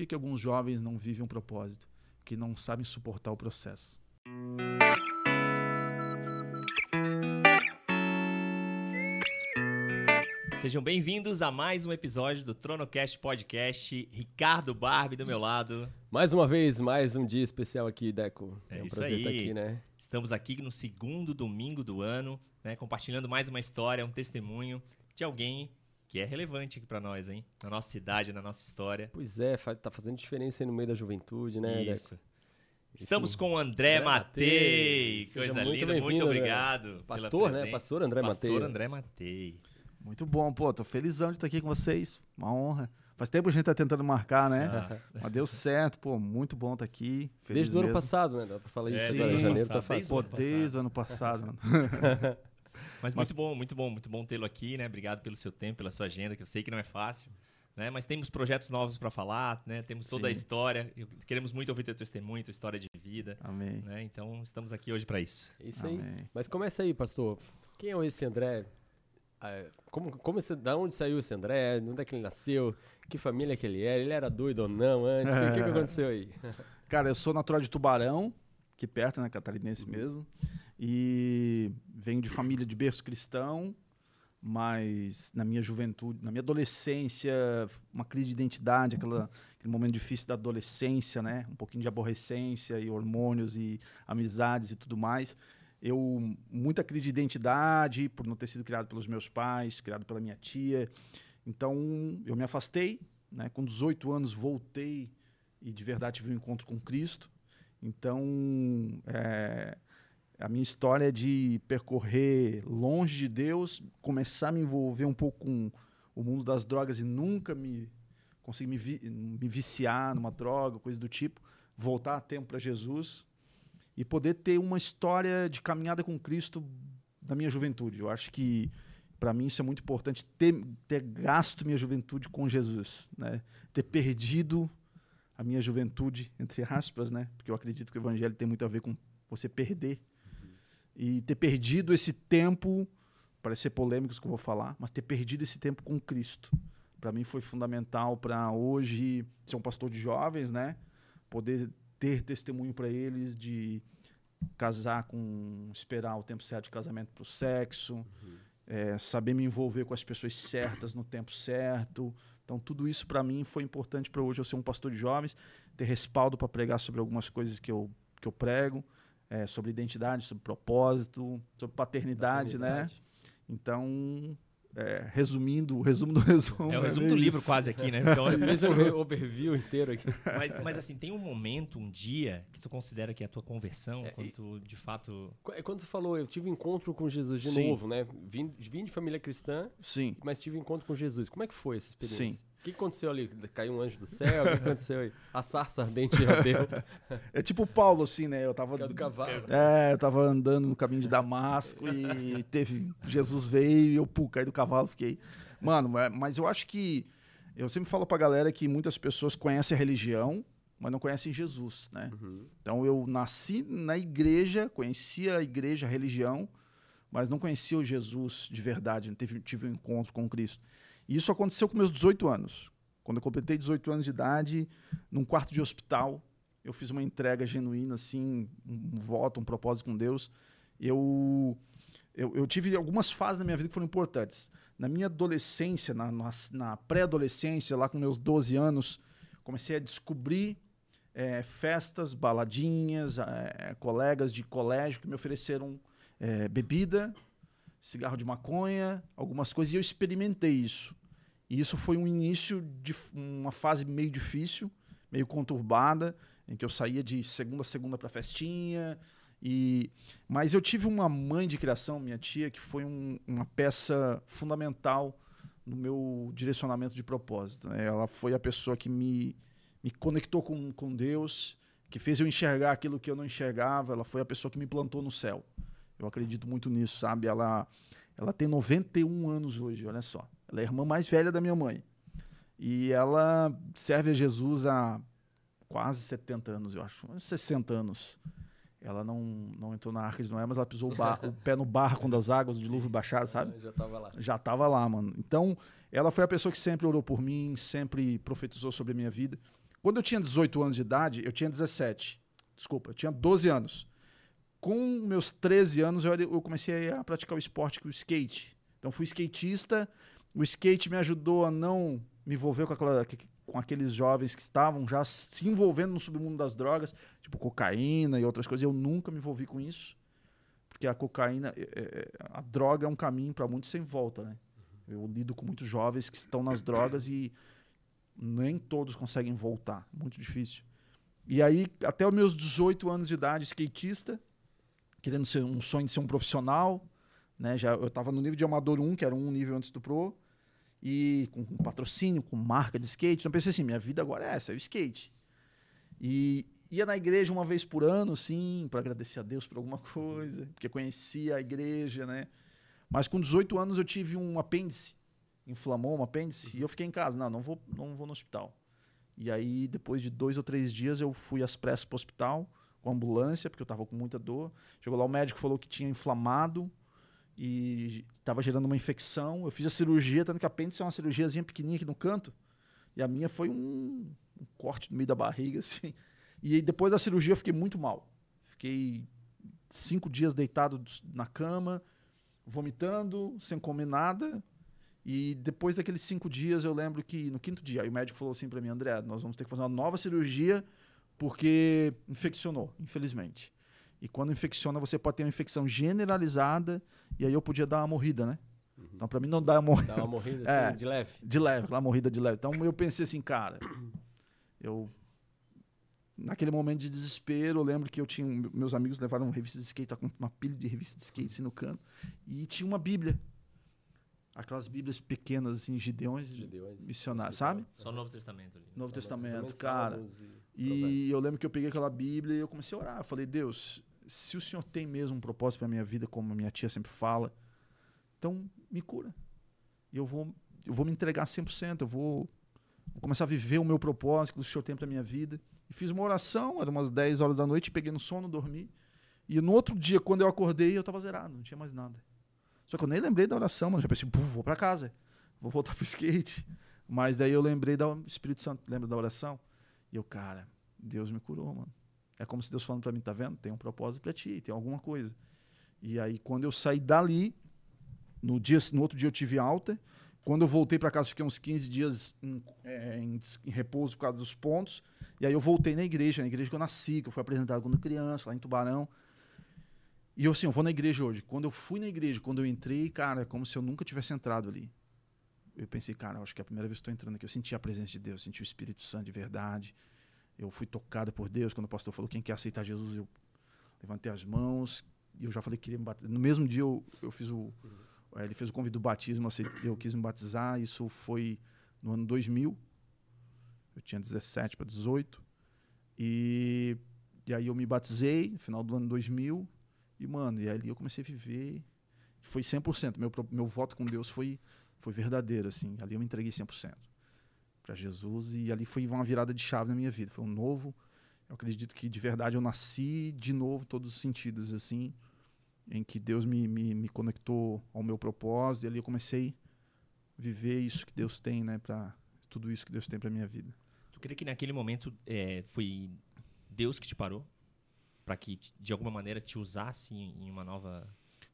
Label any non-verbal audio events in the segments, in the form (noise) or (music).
que, que alguns jovens não vivem um propósito? Que não sabem suportar o processo. Sejam bem-vindos a mais um episódio do TronoCast Podcast. Ricardo Barbie do meu lado. Mais uma vez, mais um dia especial aqui, Deco. É, um isso prazer aí. estar aqui, né? Estamos aqui no segundo domingo do ano, né, compartilhando mais uma história, um testemunho de alguém que é relevante aqui para nós, hein? Na nossa cidade, na nossa história. Pois é, tá fazendo diferença aí no meio da juventude, né, Isso. Deco? Estamos com o André, André Matei. Coisa muito linda, muito obrigado. pela Pastor, né? Pastor André Pastor Matei. André Matei. Muito bom, pô. Tô felizão de estar aqui com vocês. Uma honra. Faz tempo que a gente tá tentando marcar, né? Ah, Mas deu certo, pô. Muito bom estar aqui. Feliz Desde o ano passado, né? Dá pra falar isso É, agora, desde o ano janeiro tá passado, fácil. desde o Pô, ano desde o ano passado, mano. (laughs) Mas muito bom, muito bom, muito bom tê-lo aqui, né? Obrigado pelo seu tempo, pela sua agenda, que eu sei que não é fácil, né? Mas temos projetos novos para falar, né? Temos toda a Sim. história. e Queremos muito ouvir teu testemunho, tua história de vida, Amém. né? Então estamos aqui hoje para isso. É Isso aí. Amém. Mas começa aí, pastor. Quem é esse André? Ah, Como, como esse, da onde saiu esse André? Onde é que ele nasceu? Que família que ele era? Ele era doido ou não antes? O que, que que (laughs) aconteceu aí? Cara, eu sou natural de Tubarão, aqui perto, né? Catarinense mesmo. E venho de família de berço cristão, mas na minha juventude, na minha adolescência, uma crise de identidade, aquela, aquele momento difícil da adolescência, né? Um pouquinho de aborrecência e hormônios e amizades e tudo mais. Eu, muita crise de identidade por não ter sido criado pelos meus pais, criado pela minha tia. Então, eu me afastei, né? Com 18 anos voltei e de verdade tive um encontro com Cristo. Então, é, a minha história é de percorrer longe de Deus, começar a me envolver um pouco com o mundo das drogas e nunca me conseguir me, vi- me viciar numa droga, coisa do tipo, voltar a tempo para Jesus e poder ter uma história de caminhada com Cristo na minha juventude. Eu acho que para mim isso é muito importante ter, ter gasto minha juventude com Jesus, né? Ter perdido a minha juventude entre aspas, né? Porque eu acredito que o evangelho tem muito a ver com você perder e ter perdido esse tempo, parece ser polêmico isso que eu vou falar, mas ter perdido esse tempo com Cristo. Para mim foi fundamental para hoje ser um pastor de jovens, né? Poder ter testemunho para eles de casar com esperar o tempo certo de casamento para o sexo, é, saber me envolver com as pessoas certas no tempo certo. Então tudo isso para mim foi importante para hoje eu ser um pastor de jovens, ter respaldo para pregar sobre algumas coisas que eu que eu prego, é, sobre identidade, sobre propósito, sobre paternidade, né? Então, é, resumindo, o resumo do (laughs) resumo. É o resumo meio do livro isso. quase aqui, né? Então, (laughs) Fez re- overview inteiro aqui. mas, mas assim, tem um momento, um dia que tu considera que é a tua conversão, É, quando tu de fato é Quando tu falou, eu tive encontro com Jesus de Sim. novo, né? Vim, vim de família cristã, Sim. mas tive encontro com Jesus. Como é que foi essa experiência? Sim. O que aconteceu ali? Caiu um anjo do céu? O que aconteceu aí? A sarça ardente de Abel. (laughs) É tipo o Paulo, assim, né? Eu tava. É do cavalo. É, eu tava andando no caminho de Damasco e teve. Jesus veio e eu, pô, caí do cavalo, fiquei. Mano, mas eu acho que. Eu sempre falo pra galera que muitas pessoas conhecem a religião, mas não conhecem Jesus, né? Uhum. Então eu nasci na igreja, conhecia a igreja, a religião, mas não conhecia o Jesus de verdade, não teve, tive um encontro com Cristo. Isso aconteceu com meus 18 anos. Quando eu completei 18 anos de idade, num quarto de hospital, eu fiz uma entrega genuína, assim, um, um voto, um propósito com Deus. Eu, eu, eu tive algumas fases na minha vida que foram importantes. Na minha adolescência, na, na, na pré-adolescência, lá com meus 12 anos, comecei a descobrir é, festas, baladinhas, é, colegas de colégio que me ofereceram é, bebida, cigarro de maconha, algumas coisas, e eu experimentei isso. E isso foi um início de uma fase meio difícil, meio conturbada, em que eu saía de segunda a segunda para festinha. E mas eu tive uma mãe de criação, minha tia, que foi um- uma peça fundamental no meu direcionamento de propósito. né? Ela foi a pessoa que me, me conectou com, com Deus, que fez eu enxergar aquilo que eu não enxergava. Ela foi a pessoa que me plantou no céu. Eu acredito muito nisso, sabe? Ela, ela tem 91 anos hoje, olha só. Ela é a irmã mais velha da minha mãe. E ela serve a Jesus há quase 70 anos, eu acho. uns 60 anos. Ela não, não entrou na Arca de Noé, mas ela pisou o, bar- o pé no barco quando as águas do dilúvio baixaram, sabe? Já tava lá. já estava lá, mano. Então, ela foi a pessoa que sempre orou por mim, sempre profetizou sobre a minha vida. Quando eu tinha 18 anos de idade, eu tinha 17. Desculpa, eu tinha 12 anos. Com meus 13 anos, eu, eu comecei a praticar o esporte, que o skate. Então, fui skatista. O skate me ajudou a não me envolver com, aquela, com aqueles jovens que estavam já se envolvendo no submundo das drogas, tipo cocaína e outras coisas. Eu nunca me envolvi com isso, porque a cocaína, é, é, a droga é um caminho para muitos sem volta, né? Eu lido com muitos jovens que estão nas drogas e nem todos conseguem voltar, muito difícil. E aí, até os meus 18 anos de idade, skatista, querendo ser um sonho de ser um profissional, né? Já eu estava no nível de amador 1, que era um nível antes do pro, e com, com patrocínio, com marca de skate. Então pensei assim, minha vida agora é essa, é o skate. E ia na igreja uma vez por ano, sim, para agradecer a Deus por alguma (laughs) coisa, porque conhecia a igreja, né? Mas com 18 anos eu tive um apêndice, inflamou um apêndice, e eu fiquei em casa. Não, não vou, não vou no hospital. E aí, depois de dois ou três dias, eu fui às pressas para o hospital, com ambulância, porque eu estava com muita dor. Chegou lá, o médico falou que tinha inflamado e estava gerando uma infecção. Eu fiz a cirurgia, tanto que a apêndice é uma cirurgiazinha pequenininha aqui no canto. E a minha foi um, um corte no meio da barriga, (laughs) assim. E depois da cirurgia eu fiquei muito mal. Fiquei cinco dias deitado na cama, vomitando, sem comer nada. E depois daqueles cinco dias, eu lembro que no quinto dia, o médico falou assim para mim, André, nós vamos ter que fazer uma nova cirurgia porque infeccionou, infelizmente. E quando infecciona, você pode ter uma infecção generalizada e aí eu podia dar uma morrida, né? Uhum. Então, para mim, não dar uma morrida. Dar uma morrida (laughs) assim, é, de leve? De leve, uma morrida de leve. Então, eu pensei assim, cara, eu naquele momento de desespero, eu lembro que eu tinha. Meus amigos levaram uma revista de skate, com uma pilha de revista de skate assim no canto. E tinha uma Bíblia. Aquelas Bíblias pequenas, assim, Gideões, Gideões missionários, sabe? Só o Novo Testamento ali. Novo Só Testamento, Testamento, cara. E, e eu lembro que eu peguei aquela Bíblia e eu comecei a orar. Eu falei, Deus, se o Senhor tem mesmo um propósito para minha vida, como a minha tia sempre fala, então me cura. E eu vou, eu vou me entregar 100%, eu vou, vou começar a viver o meu propósito que o Senhor tem para minha vida. E fiz uma oração, era umas 10 horas da noite, peguei no sono, dormi. E no outro dia, quando eu acordei, eu estava zerado, não tinha mais nada. Só que eu nem lembrei da oração, mano. Já pensei, vou para casa, vou voltar pro skate. Mas daí eu lembrei do Espírito Santo, lembra da oração? E eu, cara, Deus me curou, mano. É como se Deus falando para mim, tá vendo? Tem um propósito para ti, tem alguma coisa. E aí, quando eu saí dali, no, dia, no outro dia eu tive alta. Quando eu voltei para casa, fiquei uns 15 dias em, é, em, em, repouso por causa dos pontos. E aí eu voltei na igreja, na igreja que eu nasci, que eu fui apresentado quando criança, lá em Tubarão. E eu assim, eu vou na igreja hoje. Quando eu fui na igreja, quando eu entrei, cara, é como se eu nunca tivesse entrado ali. Eu pensei, cara, acho que é a primeira vez que estou entrando aqui. Eu senti a presença de Deus, senti o Espírito Santo de verdade. Eu fui tocado por Deus. Quando o pastor falou, quem quer aceitar Jesus, eu levantei as mãos. E eu já falei que queria me batizar. No mesmo dia, eu, eu fiz o é, ele fez o convite do batismo, eu quis me batizar. Isso foi no ano 2000. Eu tinha 17 para 18. E, e aí eu me batizei no final do ano 2000. E, mano, e ali eu comecei a viver. Foi 100%. Meu, meu voto com Deus foi, foi verdadeiro, assim. Ali eu me entreguei 100% para Jesus. E ali foi uma virada de chave na minha vida. Foi um novo. Eu acredito que de verdade eu nasci de novo, todos os sentidos, assim em que Deus me, me, me conectou ao meu propósito e ali eu comecei a viver isso que Deus tem, né, para tudo isso que Deus tem para minha vida. Tu crê que naquele momento é, foi Deus que te parou para que de alguma maneira te usasse em uma nova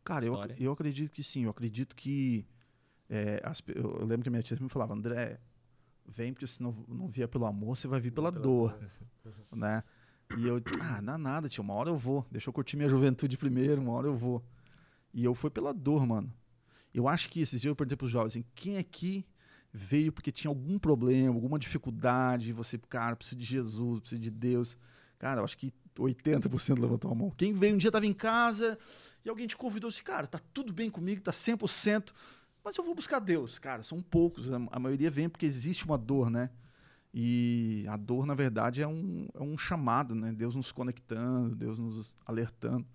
Cara, história? Eu, eu acredito que sim. Eu acredito que é, as, eu, lembro que a minha tia me falava, André, vem porque se não, não vier pelo amor, você vai vir pela, pela dor, dor. (laughs) né? E eu, ah, não nada, tio, uma hora eu vou. Deixa eu curtir minha juventude primeiro, uma hora eu vou. E eu fui pela dor, mano. Eu acho que esses dias eu perguntei pros jovens, assim, quem aqui veio porque tinha algum problema, alguma dificuldade, você, cara, precisa de Jesus, precisa de Deus. Cara, eu acho que 80% levantou a mão. Quem veio um dia estava em casa e alguém te convidou assim, cara, tá tudo bem comigo, tá 100%, mas eu vou buscar Deus. Cara, são poucos, a maioria vem porque existe uma dor, né? E a dor, na verdade, é um, é um chamado, né? Deus nos conectando, Deus nos alertando.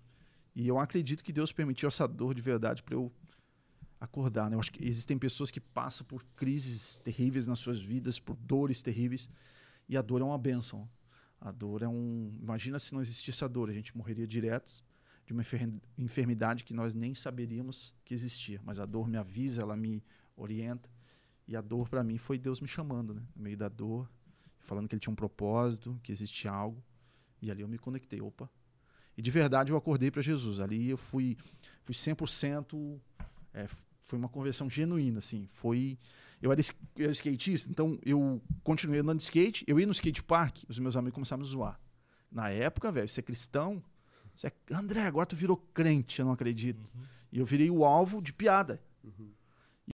E eu acredito que Deus permitiu essa dor de verdade para eu acordar. Né? Eu acho que existem pessoas que passam por crises terríveis nas suas vidas, por dores terríveis, e a dor é uma bênção. A dor é um. Imagina se não existisse a dor, a gente morreria direto de uma enfermidade que nós nem saberíamos que existia. Mas a dor me avisa, ela me orienta. E a dor para mim foi Deus me chamando, né? No meio da dor, falando que ele tinha um propósito, que existia algo. E ali eu me conectei, opa. E de verdade eu acordei para Jesus. Ali eu fui, fui 100%, é, foi uma conversão genuína, assim. Foi, eu era, eu era skatista, então eu continuei andando de skate. Eu ia no skate park, os meus amigos começaram a me zoar. Na época, velho, você é cristão, você é, André, agora tu virou crente, eu não acredito. Uhum. E eu virei o alvo de piada.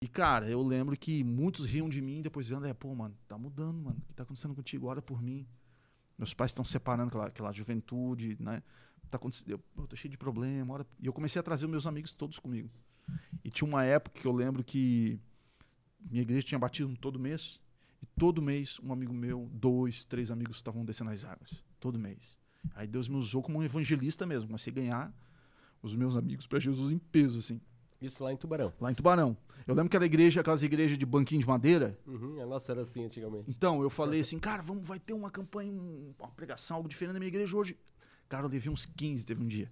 E, cara, eu lembro que muitos riam de mim depois dizendo, é, pô, mano, tá mudando, mano. O que tá acontecendo contigo? Ora por mim. Meus pais estão separando aquela, aquela juventude, né? Tá acontecendo, eu, eu tô cheio de problema. Ora... E eu comecei a trazer os meus amigos todos comigo. E tinha uma época que eu lembro que minha igreja tinha batismo todo mês. E todo mês, um amigo meu, dois, três amigos estavam descendo as águas. Todo mês. Aí Deus me usou como um evangelista mesmo. Comecei a ganhar os meus amigos para Jesus em peso, assim. Isso lá em Tubarão. Lá em Tubarão. Eu lembro que era igreja, aquelas igrejas de banquinho de madeira. Uhum, a nossa era assim antigamente. Então, eu falei assim, cara, vamos, vai ter uma campanha, um- uma pregação, algo diferente na minha igreja hoje. Cara, eu levei uns 15, teve um dia.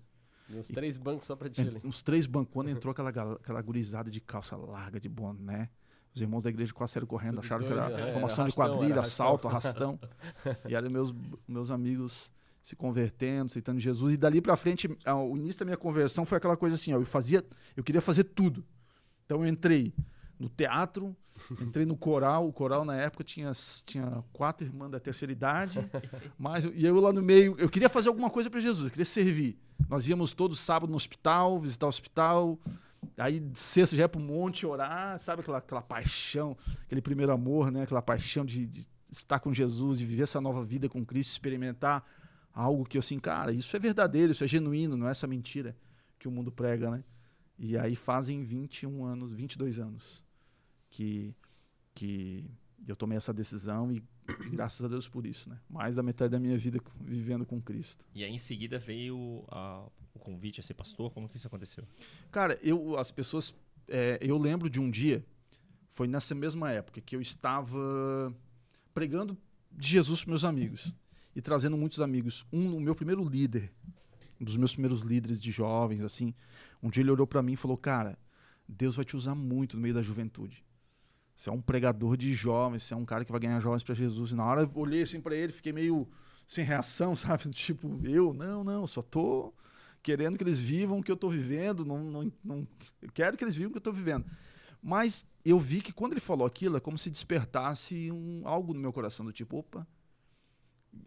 E uns três bancos só pra ti ali. Uns três bancos. Quando entrou aquela, aquela gurizada de calça larga, de boné, os irmãos da igreja quase saíram correndo, Tudo acharam que era é, formação de arrastão, quadrilha, era arrastão. assalto, arrastão. (laughs) e aí meus, meus amigos se convertendo, aceitando Jesus. E dali pra frente, o início da minha conversão foi aquela coisa assim, ó, eu fazia, eu queria fazer tudo. Então eu entrei no teatro, entrei no coral, o coral na época tinha, tinha quatro irmãs da terceira idade, (laughs) mas, e eu lá no meio, eu queria fazer alguma coisa para Jesus, eu queria servir. Nós íamos todo sábado no hospital, visitar o hospital, aí sexta já ia pro monte orar, sabe aquela, aquela paixão, aquele primeiro amor, né? Aquela paixão de, de estar com Jesus, de viver essa nova vida com Cristo, experimentar algo que eu assim, cara, isso é verdadeiro, isso é genuíno, não é essa mentira que o mundo prega, né? E aí fazem 21 anos, 22 anos que, que eu tomei essa decisão e graças a Deus por isso, né? Mais da metade da minha vida vivendo com Cristo. E aí em seguida veio a- o convite a ser pastor. Como que isso aconteceu? Cara, eu, as pessoas, é, eu lembro de um dia, foi nessa mesma época que eu estava pregando de Jesus para meus amigos e trazendo muitos amigos. Um, o meu primeiro líder, um dos meus primeiros líderes de jovens, assim, um dia ele olhou para mim e falou: Cara, Deus vai te usar muito no meio da juventude. Você é um pregador de jovens, você é um cara que vai ganhar jovens para Jesus. E na hora eu olhei assim para ele, fiquei meio sem reação, (laughs) sabe? Tipo, eu, não, não, só tô querendo que eles vivam o que eu tô vivendo, não, não, não eu quero que eles vivam o que eu tô vivendo. Mas eu vi que quando ele falou aquilo, é como se despertasse um, algo no meu coração, do tipo, opa,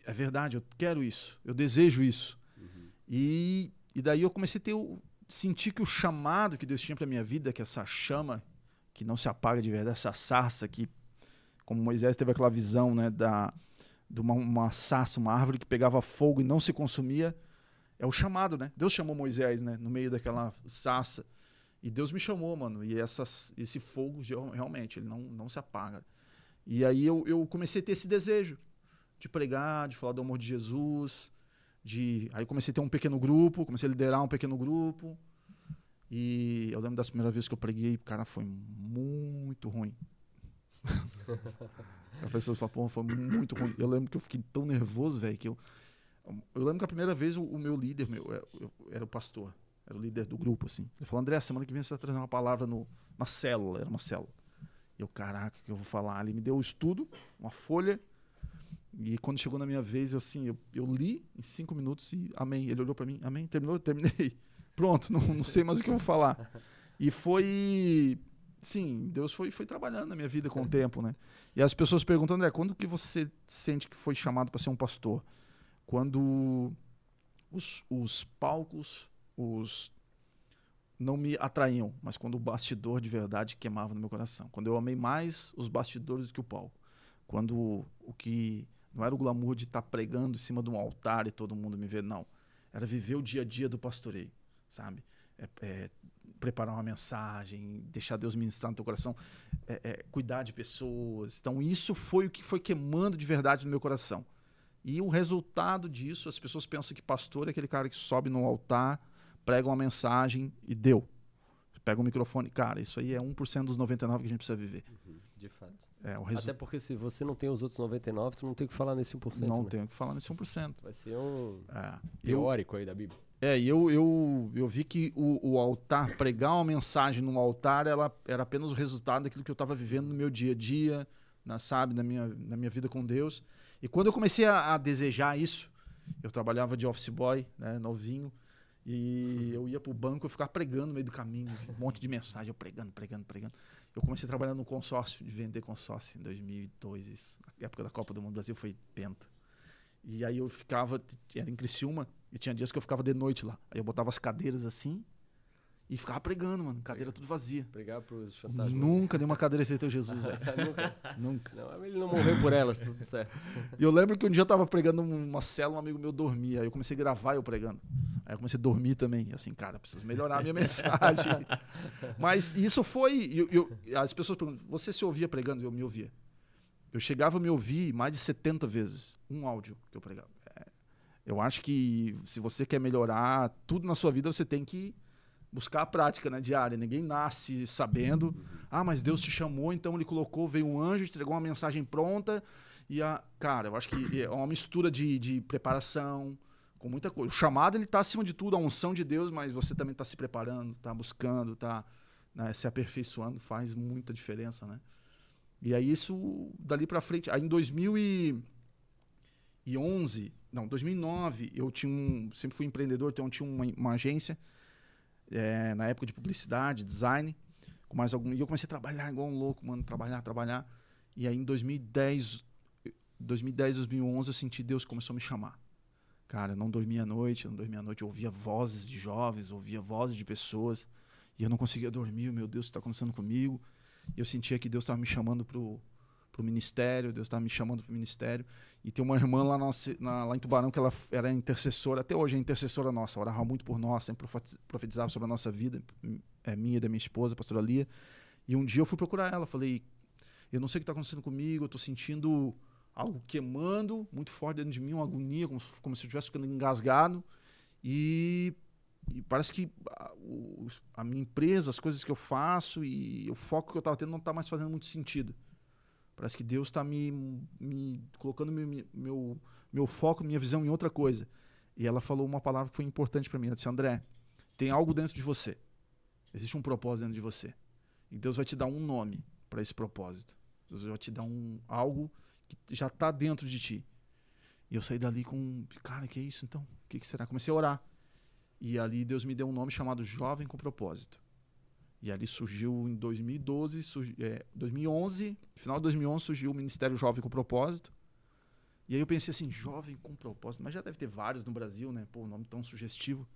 é verdade, eu quero isso, eu desejo isso. E, e daí eu comecei a ter o, sentir que o chamado que Deus tinha para minha vida, que essa chama que não se apaga de verdade, essa sarça que, como Moisés teve aquela visão, né, da, de uma, uma sarça, uma árvore que pegava fogo e não se consumia, é o chamado, né? Deus chamou Moisés, né, no meio daquela sarça. E Deus me chamou, mano. E essas, esse fogo, realmente, ele não, não se apaga. E aí eu, eu comecei a ter esse desejo de pregar, de falar do amor de Jesus. De... Aí comecei a ter um pequeno grupo, comecei a liderar um pequeno grupo. E eu lembro das primeiras vezes que eu preguei, cara, foi muito ruim. (laughs) a pessoa fala, pô, foi muito ruim. Eu lembro que eu fiquei tão nervoso, velho, que eu. Eu lembro que a primeira vez o, o meu líder, meu, eu- eu- era o pastor, era o líder do grupo, assim. Ele falou, André, semana que vem você vai trazer uma palavra no, na célula, era uma célula. E eu, caraca, o que eu vou falar? Ele me deu o estudo, uma folha, e quando chegou na minha vez, eu assim, eu, eu li em cinco minutos e amém. Ele olhou pra mim, amém, terminou, eu terminei. Pronto, não, não sei mais o que eu vou falar. (laughs) E foi, sim, Deus foi, foi trabalhando na minha vida com o tempo, né? E as pessoas perguntam, André, quando que você sente que foi chamado para ser um pastor? Quando os, os palcos, os não me atraíam, mas quando o bastidor de verdade queimava no meu coração. Quando eu amei mais os bastidores do que o palco. Quando o que não era o glamour de estar pregando em cima de um altar e todo mundo me ver, não. Era viver o dia a dia do pastoreio, sabe? É, é, preparar uma mensagem, deixar Deus ministrar no teu coração, é, é, cuidar de pessoas. Então isso foi o que foi queimando de verdade no meu coração. E o resultado disso, as pessoas pensam que pastor é aquele cara que sobe no altar, prega uma mensagem e deu. Pega o microfone. Cara, isso aí é 1% dos 99 que a gente precisa viver. De fato. É, resu- Até porque se você não tem os outros 99, tu não tem o que falar nesse 1%. não né? tenho o que falar nesse 1%. Vai ser um É. Eu, teórico aí da Bíblia. É, e eu, eu, eu vi que o, o altar, pregar uma mensagem no altar, ela era apenas o resultado daquilo que eu estava vivendo no meu dia a dia, na, sabe, na minha, na minha vida com Deus. E quando eu comecei a, a desejar isso, eu trabalhava de office boy, né, novinho, e eu ia pro banco, eu ficava pregando no meio do caminho, um monte de mensagem, eu pregando, pregando, pregando. Eu comecei a trabalhar no consórcio, de vender consórcio em 2002, isso. Na época da Copa do Mundo Brasil foi penta. E aí eu ficava, era em Criciúma, e tinha dias que eu ficava de noite lá. Aí eu botava as cadeiras assim e ficava pregando, mano, cadeira tudo vazia. Pregar pros fantasmas. Nunca nenhuma cadeira aceitou Jesus, velho. (laughs) Nunca. Nunca. Não, ele não morreu por elas, tudo certo. E eu lembro que um dia eu tava pregando uma célula, um amigo meu dormia. Aí eu comecei a gravar eu pregando. Aí eu comecei a dormir também. E assim, cara, preciso melhorar a minha (laughs) mensagem. Mas isso foi. eu- eu- as pessoas perguntam: você se ouvia pregando? Eu me ouvia. Eu chegava a me ouvir mais de 70 vezes. Um áudio que eu pregava. Eu acho que se você quer melhorar tudo na sua vida, você tem que buscar a prática né, diária. Ninguém nasce sabendo. Ah, mas Deus te chamou, então ele colocou, veio um anjo, entregou uma mensagem pronta. E a. Cara, eu acho que é uma mistura de, de preparação, com muita coisa. O chamado, ele tá acima de tudo, a unção de Deus, mas você também tá se preparando, tá buscando, tá né, se aperfeiçoando, faz muita diferença, né? E aí isso, dali pra frente, aí em 2011, não, 2009, eu tinha um, sempre fui empreendedor, então eu tinha uma, uma agência, eh, na época de publicidade, design, com mais algum, e eu comecei a trabalhar igual um louco, mano, trabalhar, trabalhar, e aí em 2010, 2010, 2011, eu senti Deus começou a me chamar. Cara, eu não dormia à noite, eu não dormia à noite, eu ouvia vozes de jovens, ouvia vozes de pessoas, e eu não conseguia dormir, meu Deus, está acontecendo comigo? E eu sentia que Deus estava me chamando pro, pro ministério, Deus estava me chamando pro ministério. E tem uma irmã lá, na, na- lá em Tubarão que ela era intercessora, até hoje é intercessora nossa, orava muito por nós, sempre profetiz- profetizava sobre a nossa vida, é minha e da minha esposa, a pastora Lia. E um dia eu fui procurar ela, falei, eu não sei o que está acontecendo comigo, eu estou sentindo algo queimando muito forte dentro de mim, uma agonia, como, como se eu estivesse ficando engasgado. E, e parece que a, o- a minha empresa, as coisas que eu faço e o foco que eu estava tendo não está mais fazendo muito sentido. Parece que Deus está me, me colocando meu, meu, meu foco, minha visão em outra coisa. E ela falou uma palavra que foi importante para mim. Ela disse: André, tem algo dentro de você. Existe um propósito dentro de você. E Deus vai te dar um nome para esse propósito. Deus vai te dar um algo que já está dentro de ti. E eu saí dali com, cara, que é isso então? O que, que será? Comecei a orar. E ali Deus me deu um nome chamado Jovem com Propósito. E ali surgiu em 2012, surgi, é, 2011, final de 2011 surgiu o Ministério Jovem com Propósito. E aí eu pensei assim, Jovem com Propósito, mas já deve ter vários no Brasil, né? Pô, um nome tão sugestivo.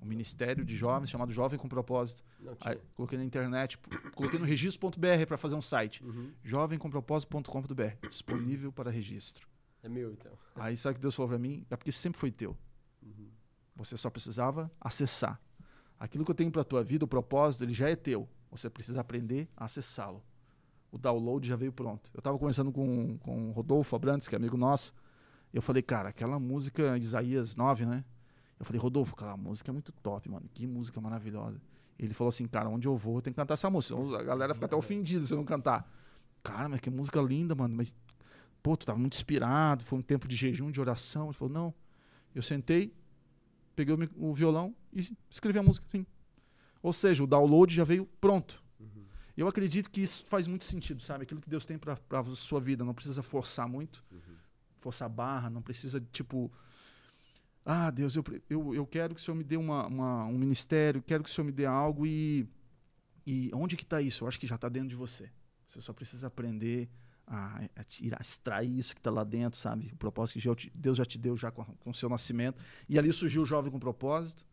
Um Ministério de Jovens chamado Jovem com Propósito. Não. Aí, coloquei na internet, coloquei no registro.br para fazer um site. Uhum. jovemcompropósito.com.br, disponível para registro. É meu, então. Aí sabe o que Deus falou para mim? É porque sempre foi teu. Uhum. Você só precisava acessar. Aquilo que eu tenho para tua vida, o propósito, ele já é teu. Você precisa aprender a acessá-lo. O download já veio pronto. Eu estava conversando com, com o Rodolfo Abrantes, que é amigo nosso. Eu falei, cara, aquela música Isaías 9, né? Eu falei, Rodolfo, aquela música é muito top, mano. Que música maravilhosa. Ele falou assim, cara, onde eu vou, eu tenho que cantar essa música. A galera fica até ofendida se eu não cantar. Cara, mas que música linda, mano. Mas, pô, tu tava muito inspirado, foi um tempo de jejum, de oração. Ele falou, não. Eu sentei, peguei o violão e escrevi a música, sim. Ou seja, o download já veio pronto. Uhum. Eu acredito que isso faz muito sentido, sabe? Aquilo que Deus tem para a sua vida, não precisa forçar muito, Uhum. forçar a barra, não precisa, tipo, ah, Deus, eu, eu, eu quero que o Senhor me dê uma, uma- um ministério, quero que o Senhor me dê algo e, e onde que está isso? Eu acho que já está dentro de você. Você só precisa aprender a, a tirar, extrair isso que está lá dentro, sabe? O propósito que já te- Deus já te deu já com, com o seu nascimento. E ali surgiu o Jovem com Propósito.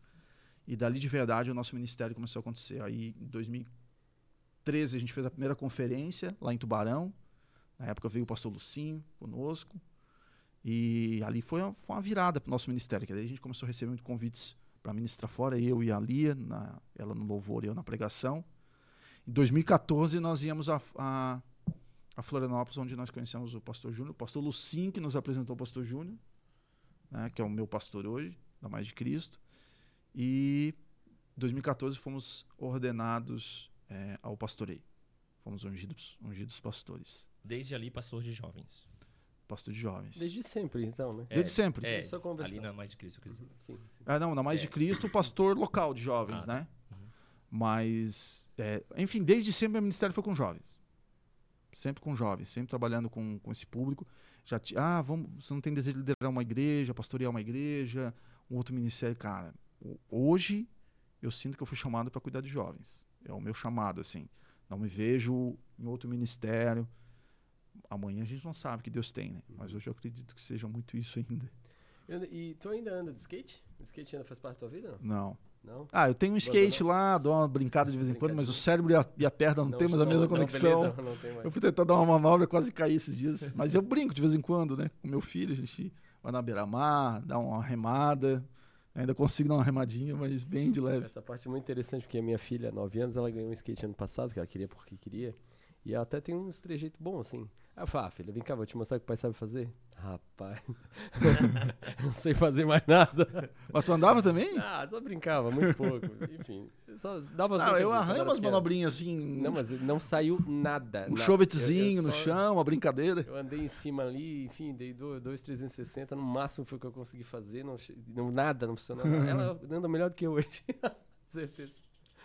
E dali de verdade o nosso ministério começou a acontecer. Aí em 2013 a gente fez a primeira conferência lá em Tubarão. Na época veio o pastor Lucinho conosco. E ali foi uma, foi uma virada para o nosso ministério. Que daí a gente começou a receber muitos convites para ministrar fora, eu e a Lia, na- ela no louvor e eu na pregação. Em 2014 nós íamos a, a, a Florianópolis, onde nós conhecemos o pastor Júnior, o pastor Lucim, que nos apresentou o pastor Júnior, né, que é o meu pastor hoje, da Mais de Cristo. E em 2014 fomos ordenados eh, ao pastoreio. Fomos ungidos, ungidos pastores, Desde ali, pastor de jovens. pastor de jovens. Desde sempre, então, né? Desde sempre. É, Só ali na Mais de Cristo, dizer. Uhum. Sim, sim. Ah, não, na Mais de É. Cristo, o pastor local de jovens, Ah, tá. né? Uhum. Mas, é, enfim, desde sempre meu ministério foi com jovens. Sempre com jovens, sempre trabalhando com, com esse público. já ti- ah, vamos, você não tem desejo de liderar uma igreja, pastorear uma igreja, um outro ministério, cara. Ho- Hoje eu sinto que eu fui chamado para cuidar de jovens. É o meu chamado, assim. Não me vejo em outro ministério. Amanhã a gente não sabe que Deus tem, né? Mas hoje eu acredito que seja muito isso ainda. E tu ainda anda de skate? O skate ainda faz parte da tua vida? Não? Não. Não? Ah, eu tenho um skate Abandonou? lá, dou uma brincada de vez em quando, mas o cérebro e a, e a perna não, tem mais a mesma conexão. beleza, (laughs) não tem mais. Eu fui tentar dar uma manobra, quase caí esses dias. (laughs) Mas eu brinco de vez em quando, né? Com meu filho, a gente vai na beira-mar, dá uma remada. Ainda consigo dar uma remadinha, mas bem de leve. Essa parte é muito interessante, porque a minha filha, 9 anos, ela ganhou um skate ano passado, que ela queria porque queria. E ela até tem uns trejeitos bons, assim. Aí eu falo, ah, filha, vem cá, vou te mostrar o que o pai sabe fazer. Rapaz, (laughs) não sei fazer mais nada. Mas tu andava também? Ah, só brincava, muito pouco. Enfim, só dava umas Ah, eu arranho umas manobrinhas assim. Não, mas não saiu nada. um chovetezinho no chão, uma brincadeira. Eu andei em cima ali, enfim, dei do- dois 360, no máximo foi o que eu consegui fazer, não, não- nada, não funcionava. Ela (laughs) anda melhor do que eu hoje. (laughs) Certeza.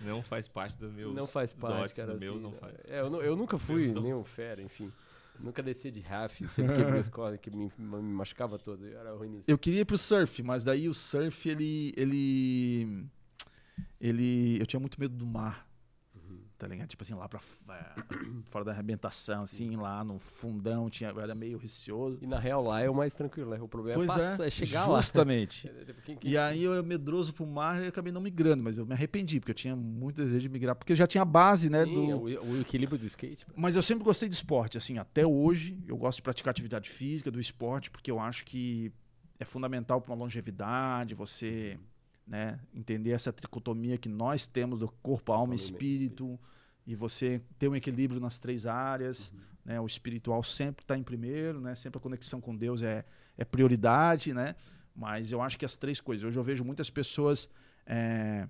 Não faz parte dos meus não faz parte, dotes, cara. do meus assim, não faz. É, eu, eu nunca fui nenhum fera, enfim. Nunca descia de raf, sempre quebrei as cordas, que me, me machucava todo, eu era ruim nisso. Eu queria ir pro surf, mas daí o surf, ele. ele. ele eu tinha muito medo do mar. Uhum. Tá ligado? Tipo assim, lá pra é, (coughs) fora da arrebentação, assim, lá no fundão, tinha, era meio receoso. E na real lá é o mais tranquilo, né? O problema Pois é, passar, é, é chegar lá. justamente. (laughs) Quem- quem- E aí eu era medroso pro mar e acabei não migrando, mas eu me arrependi, porque eu tinha muito desejo de migrar, porque eu já tinha a base, né, Sim, do... é o, o equilíbrio do skate. pô. Mas eu sempre gostei de esporte, assim, até hoje eu gosto de praticar atividade física, do esporte, porque eu acho que é fundamental para uma longevidade, você, né, entender essa tricotomia que nós temos do corpo, alma e espírito, e você ter um equilíbrio nas três áreas, né, o espiritual sempre está em primeiro, né, sempre a conexão com Deus é, é prioridade, né, mas eu acho que as três coisas, hoje eu vejo muitas pessoas, é,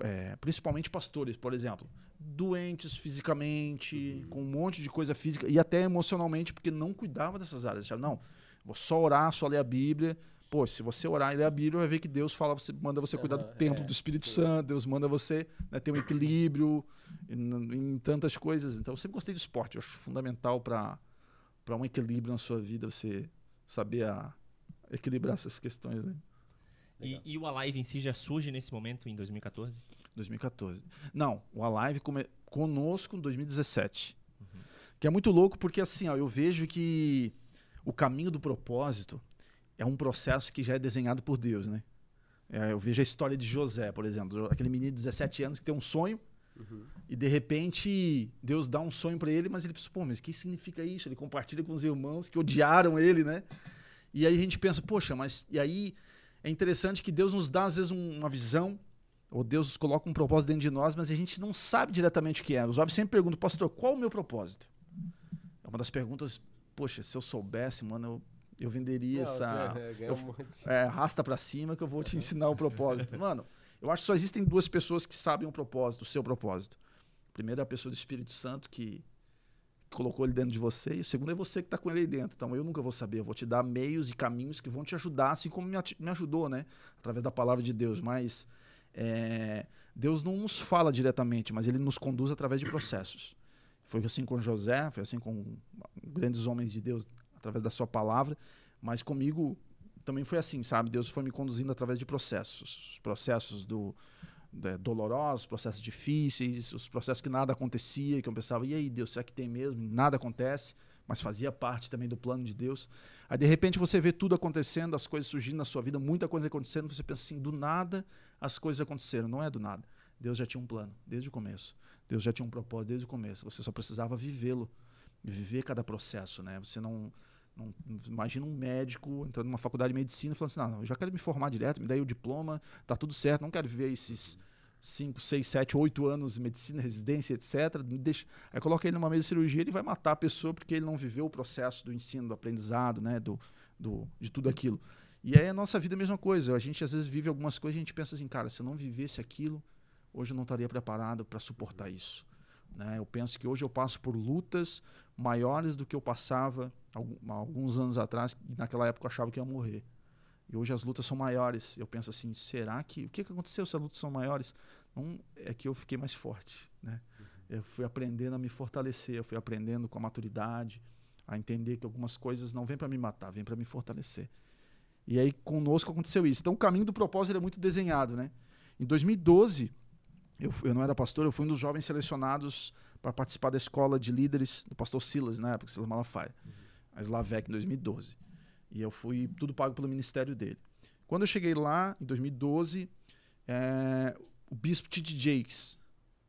é, principalmente pastores, por exemplo, doentes fisicamente, com um monte de coisa física e até emocionalmente, porque não cuidava dessas áreas. Não, vou só orar, só ler a Bíblia. Pô, se você orar e ler a Bíblia, vai ver que Deus fala, você manda você cuidar do templo é, do Espírito sim. Santo, Deus manda você né, ter um equilíbrio em, em tantas coisas. Então, eu sempre gostei do esporte. Eu acho fundamental para um equilíbrio na sua vida, você saber a- equilibrar essas questões. Né? E, e o Alive em si já surge nesse momento, em 2014? 2014. Não, o Alive come... conosco em 2017. Que é muito louco porque assim, ó, eu vejo que o caminho do propósito é um processo que já é desenhado por Deus, né? É, eu vejo a história de José, por exemplo, aquele menino de 17 anos que tem um sonho Uhum. e de repente Deus dá um sonho para ele, mas ele pensa, pô, mas o que significa isso? Ele compartilha com os irmãos que odiaram ele, né? E aí a gente pensa, poxa, mas e aí é interessante que Deus nos dá às vezes um- uma visão, ou Deus nos coloca um propósito dentro de nós, mas a gente não sabe diretamente o que é. Os jovens sempre perguntam, pastor, qual o meu propósito? É uma das perguntas, poxa, se eu soubesse, mano, eu, eu venderia Não, essa (laughs) é, eu- um é, arrasta pra cima que eu vou te ensinar o propósito. Mano, eu acho que só existem duas pessoas que sabem o propósito, o seu propósito. Primeiro é a pessoa do Espírito Santo que colocou ele dentro de você, e o segundo é você que está com ele aí dentro. Então eu nunca vou saber, eu vou te dar meios e caminhos que vão te ajudar, assim como me, me ajudou, né? Através da palavra de Deus. Mas é, Deus não nos fala diretamente, mas ele nos conduz através de processos. Foi assim com José, foi assim com grandes homens de Deus através da sua palavra, mas comigo também foi assim, sabe? Deus foi me conduzindo através de processos, os processos do né, dolorosos, processos difíceis, os processos que nada acontecia, que eu pensava, e aí Deus, será que tem mesmo? Nada acontece, mas fazia parte também do plano de Deus. Aí de repente você vê tudo acontecendo, as coisas surgindo na sua vida, muita coisa acontecendo, você pensa assim, do nada as coisas aconteceram, não é do nada. Deus já tinha um plano desde o começo. Deus já tinha um propósito desde o começo. Você só precisava vivê-lo, viver cada processo, né? Você não não, imagina um médico entrando numa faculdade de medicina falando assim: não, eu já quero me formar direto, me dá o diploma, tá tudo certo, não quero viver esses 5, 6, 7, 8 anos de medicina, residência, etc. Deixa... Aí coloca ele numa mesa de cirurgia, ele vai matar a pessoa porque ele não viveu o processo do ensino, do aprendizado, né? do, do, de tudo aquilo. E aí a nossa vida é a mesma coisa. A gente às vezes vive algumas coisas e a gente pensa assim, cara, se eu não vivesse aquilo, hoje eu não estaria preparado para suportar isso. Né? Eu penso que hoje eu passo por lutas maiores do que eu passava alguns anos atrás, naquela época eu achava que ia morrer. E hoje as lutas são maiores. Eu penso assim, será que o que, que aconteceu se as lutas são maiores? Não é que eu fiquei mais forte, né? Eu fui aprendendo a me fortalecer, eu fui aprendendo com a maturidade, a entender que algumas coisas não vêm para me matar, vêm para me fortalecer. E aí conosco aconteceu isso. Então o caminho do propósito é muito desenhado, né? Em 2012, eu, eu não era pastor, eu fui um dos jovens selecionados para participar da escola de líderes do pastor Silas, na época, Silas Malafaia, a Slavec, em 2012. E eu fui tudo pago pelo ministério dele. Quando eu cheguei lá, em 2012, é, o bispo T.D. Jakes,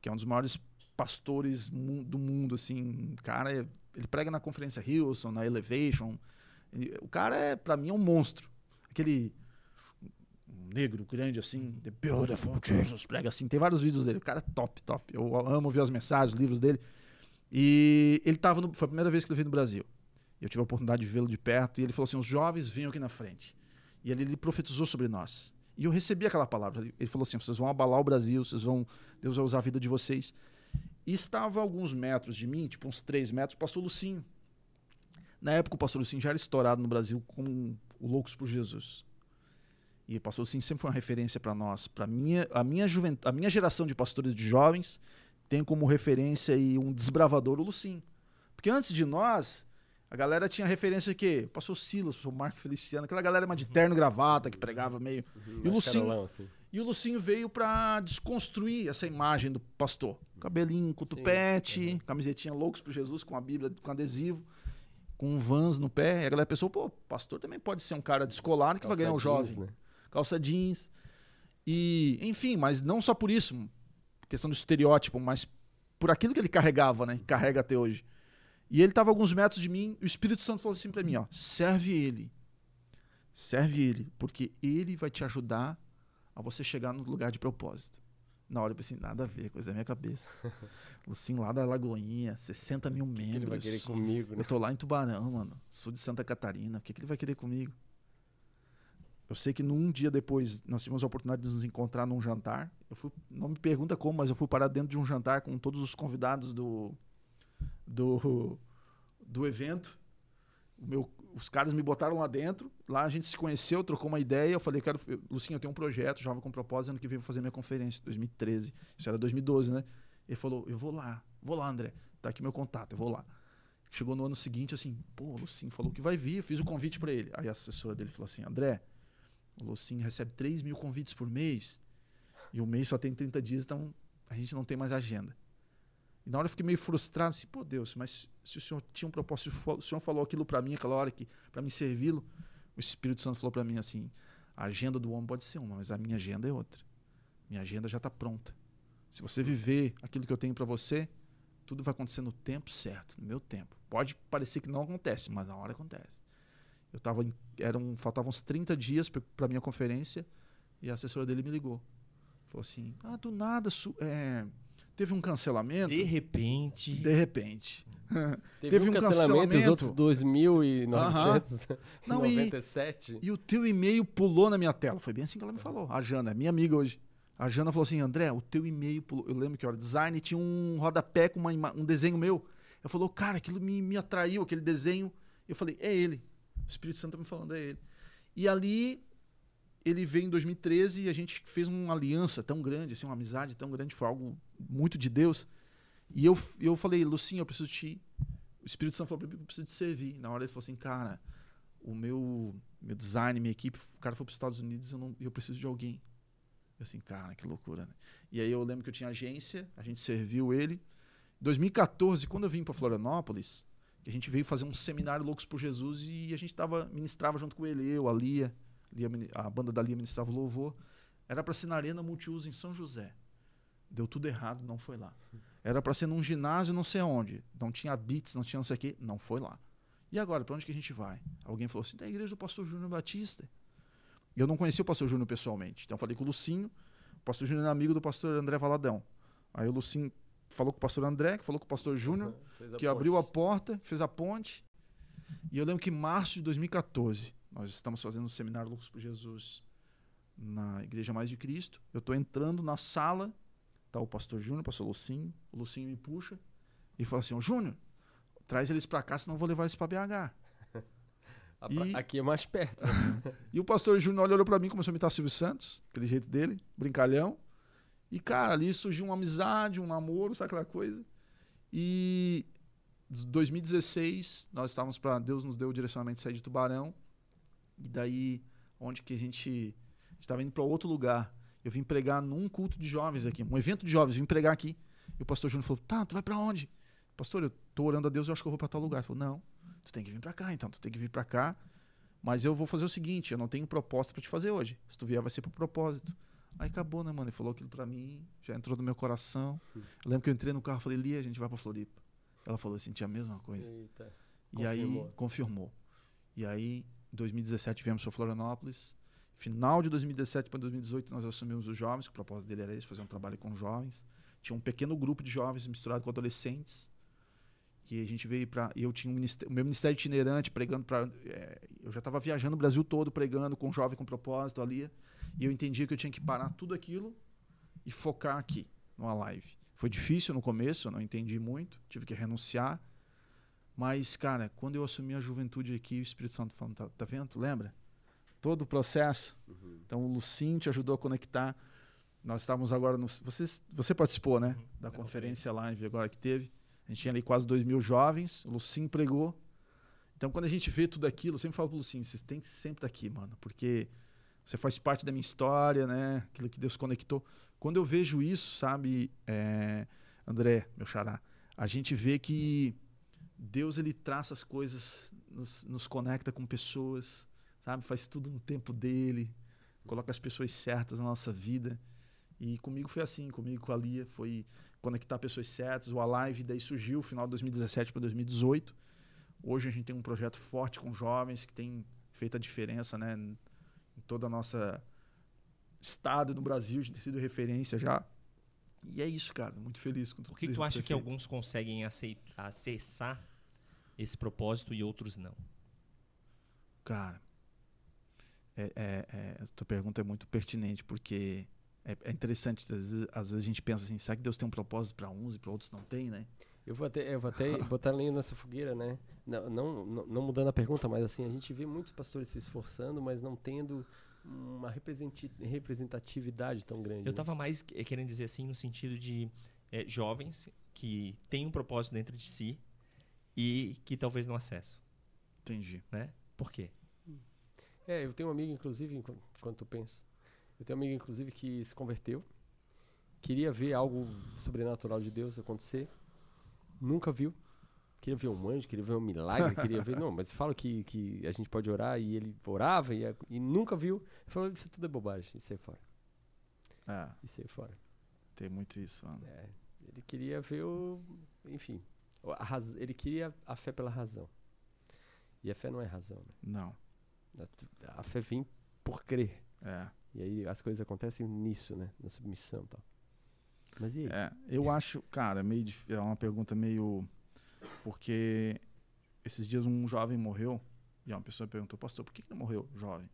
que é um dos maiores pastores mu do mundo, assim, cara, é, ele prega na conferência Hilson, na Elevation. Ele, o cara é, para mim, é um monstro. Aquele negro grande assim, The Beautiful Jesus, prega assim, tem vários vídeos dele. O cara é top, top. Eu amo ver as mensagens, os livros dele. E ele tava no, foi a primeira vez que ele veio no Brasil. Eu tive a oportunidade de vê-lo de perto e ele falou assim: "Os jovens venham aqui na frente". E ele, ele profetizou sobre nós. E eu recebi aquela palavra. Ele falou assim: "Vocês vão abalar o Brasil, vocês vão Deus vai usar a vida de vocês". E estava a alguns metros de mim, tipo uns três metros, o pastor Lucinho. Na época, o pastor Lucinho já era estourado no Brasil como o Loucos por Jesus. E o pastor Lucinho sempre foi uma referência para nós. Para minha, a, minha a minha geração de pastores de jovens tem como referência e um desbravador o Lucinho. Porque antes de nós, a galera tinha referência o quê? O pastor Silas, o pastor Marco Feliciano, aquela galera mais de terno e gravata que pregava meio. Uhum, E o Lucinho- carolão, assim. E o Lucinho veio pra desconstruir essa imagem do pastor. Cabelinho com tupete, uhum. camisetinha loucos pro Jesus com a Bíblia com adesivo, com um vans no pé. E a galera pensou, pô, pastor também pode ser um cara descolado que vai ganhar Calça jeans, jovem. né? Calça jeans. E, enfim, mas não só por isso, questão do estereótipo, mas por aquilo que ele carregava, né? Carrega até hoje. E ele estava alguns metros de mim, e o Espírito Santo falou assim pra mim, ó, serve ele. Serve ele, porque ele vai te ajudar a você chegar no lugar de propósito. Na hora eu pensei, nada a ver, coisa da minha cabeça. Lucinho (laughs) lá da Lagoinha, 60 mil O que membros. ele vai querer comigo, né? Eu tô lá em Tubarão, mano. Sul de Santa Catarina. O que, que ele vai querer comigo? Eu sei que num dia depois nós tivemos a oportunidade de nos encontrar num jantar. Eu fui, não me pergunta como, mas eu fui parar dentro de um jantar com todos os convidados do do, do evento. Meu, os caras me botaram lá dentro. Lá a gente se conheceu, trocou uma ideia. Eu falei, quero, eu, Lucinho, eu tenho um projeto, Jovem com Propósito, ano que vem eu vou fazer minha conferência, 2013. Isso era 2012, né? Ele falou, eu vou lá, vou lá, André. Tá aqui meu contato, eu vou lá. Chegou no ano seguinte, assim, pô, o Lucinho falou que vai vir, eu fiz o convite para ele. Aí a assessora dele falou assim, André, o Lucinho recebe 3 mil convites por mês e o mês só tem 30 dias, então a gente não tem mais agenda. E na hora eu fiquei meio frustrado, assim, pô Deus, mas se o senhor tinha um propósito, o senhor falou aquilo para mim, aquela hora que para me servi-lo, o Espírito Santo falou para mim assim, a agenda do homem pode ser uma, mas a minha agenda é outra. Minha agenda já está pronta. Se você viver aquilo que eu tenho para você, tudo vai acontecer no tempo certo, no meu tempo. Pode parecer que não acontece, mas na hora acontece. Eu tava em, eram faltavam uns 30 dias para minha conferência e a assessora dele me ligou. Falou assim: "Ah, do nada é, teve um cancelamento De repente. de repente. (laughs) Teve, Teve um um cancelamento, e os outros cancelamento. 2.997. (laughs) E o teu e-mail pulou na minha tela. Foi bem assim que ela me falou. A Jana, minha amiga hoje. A Jana falou assim: André, o teu e-mail pulou. Eu lembro que hora design tinha um rodapé com uma um desenho meu. Ela falou, cara, aquilo me, me atraiu, aquele desenho. Eu falei, é ele. O Espírito Santo tá me falando, é ele. E ali ele veio em 2013 e a gente fez uma aliança tão grande, assim, uma amizade tão grande, foi algo muito de Deus. E eu, eu falei, Lucinho, eu preciso te. O Espírito Santo falou pra mim que eu preciso te servir. Na hora ele falou assim, cara, o meu, meu design, minha equipe, o cara foi para os Estados Unidos eu, não, eu preciso de alguém. Eu assim, cara, que loucura, né? E aí eu lembro que eu tinha agência, a gente serviu ele. Em 2014, quando eu vim para Florianópolis, a gente veio fazer um seminário Loucos por Jesus e a gente tava, ministrava junto com ele, eu, a Lia, a banda da Lia ministrava o louvor. Era para ser na Arena Multiuso em São José. Deu tudo errado, não foi lá. Era para ser num ginásio não sei onde. Não tinha beats, não tinha não sei o quê, não foi lá. E agora, para onde que a gente vai? Alguém falou assim, da igreja do pastor Júnior Batista. Eu não conhecia o pastor Júnior pessoalmente. Então eu falei com o Lucinho, o pastor Júnior é amigo do pastor André Valadão. Aí o Lucinho falou com o pastor André, que falou com o pastor Júnior, que abriu a porta, fez a ponte. E eu lembro que em março de 2014, nós estamos fazendo um seminário Loucos por Jesus na Igreja Mais de Cristo. Eu estou entrando na sala, tá o pastor Júnior, o pastor Lucinho. O Lucinho me puxa e fala assim: Ô Júnior, traz eles para cá, senão eu vou levar eles para BH. (laughs) E- Aqui é mais perto. (laughs) E o pastor Júnior olhou pra mim, começou a imitar o Silvio Santos, aquele jeito dele, brincalhão. E, cara, ali surgiu uma amizade, um namoro, sabe aquela coisa? E 2016, nós estávamos para Deus nos deu o direcionamento de sair de Tubarão. E daí, onde que a gente estava indo para outro lugar. Eu vim pregar num culto de jovens aqui, um evento de jovens, vim pregar aqui. E o pastor Júnior falou: "Tá, tu vai para onde?" Pastor, eu tô orando a Deus, eu acho que eu vou para tal lugar. Ele falou: "Não, tu tem que vir para cá, então, tu tem que vir para cá. Mas eu vou fazer o seguinte, eu não tenho proposta para te fazer hoje. Se tu vier vai ser pro propósito." Aí acabou, né, mano? Ele falou aquilo para mim, já entrou no meu coração. Eu lembro que eu entrei no carro e falei: "Lia, a gente vai para Floripa." Ela falou: "Eu senti a mesma coisa." Eita. E aí Confirmou. confirmou. E aí, em 2017, viemos para Florianópolis. Final de 2017 para 2018, nós assumimos os jovens, o propósito dele era esse, fazer um trabalho com jovens. Tinha um pequeno grupo de jovens misturado com adolescentes. E a gente veio para. Eu tinha um ministério, meu ministério itinerante, pregando para. eu já estava viajando o Brasil todo, pregando com jovem com propósito ali. E eu entendia que eu tinha que parar tudo aquilo e focar aqui, numa live. Foi difícil no começo, eu não entendi muito, tive que renunciar. Mas, cara, quando eu assumi a juventude aqui, o Espírito Santo falando, tá, tá vendo? Lembra? Todo o processo. Uhum. Então o Lucim te ajudou a conectar. Nós estávamos agora no. Você, você participou, né? Uhum, Da da conferência live agora que teve. A gente tinha ali quase 2 mil jovens. O Lucim pregou. Então quando a gente vê tudo aquilo, eu sempre falo pro Lucim, vocês têm que sempre estar aqui, mano. Porque você faz parte da minha história, né? Aquilo que Deus conectou. Quando eu vejo isso, sabe, é, André, meu xará, a gente vê que Deus ele traça as coisas, nos, nos conecta com pessoas, sabe? Faz tudo no tempo dele, coloca as pessoas certas na nossa vida. E comigo foi assim, comigo com a Lia, foi conectar pessoas certas. O Alive daí surgiu final de 2017 para 2018. Hoje a gente tem um projeto forte com jovens que tem feito a diferença, né? Em toda a nossa estado no Brasil, a gente tem sido referência já. E é isso, cara. Muito feliz com tudo Por que, tu acha que feito. alguns conseguem acei- acessar esse propósito e outros não? Cara, é, é, é, a tua pergunta é muito pertinente, porque é, é interessante, às vezes, às vezes a gente pensa assim, será que Deus tem um propósito para uns e para outros não tem, né? Eu vou até, eu vou até (laughs) botar lenha nessa fogueira, né? Não, não, não, não mudando a pergunta, mas assim, a gente vê muitos pastores se esforçando, mas não tendo uma representatividade tão grande. Eu né? tava mais que- querendo dizer assim no sentido de eh, jovens que têm um propósito dentro de si e que talvez não acessam, Entendi. né? Por quê? É, eu tenho um amigo, inclusive, enquanto, tu pensa, eu tenho um amigo, inclusive, que se converteu, queria ver algo sobrenatural de Deus acontecer, nunca viu, queria ver um anjo, queria ver um milagre, (laughs) queria ver, não, mas fala que, que a gente pode orar, e ele orava e, e nunca viu, ele falou, isso tudo é bobagem, isso aí fora, É, isso aí fora. tem muito isso, mano. É, ele queria ver o, enfim, raz- ele queria a fé pela razão, e a fé não é razão, né? Não. A- fé vem por crer. É. E aí as coisas acontecem nisso, né? Na submissão e tal. Mas e aí? É, eu acho, cara, meio é uma pergunta meio porque esses dias um jovem morreu e uma pessoa perguntou, pastor, por que, que não morreu jovem?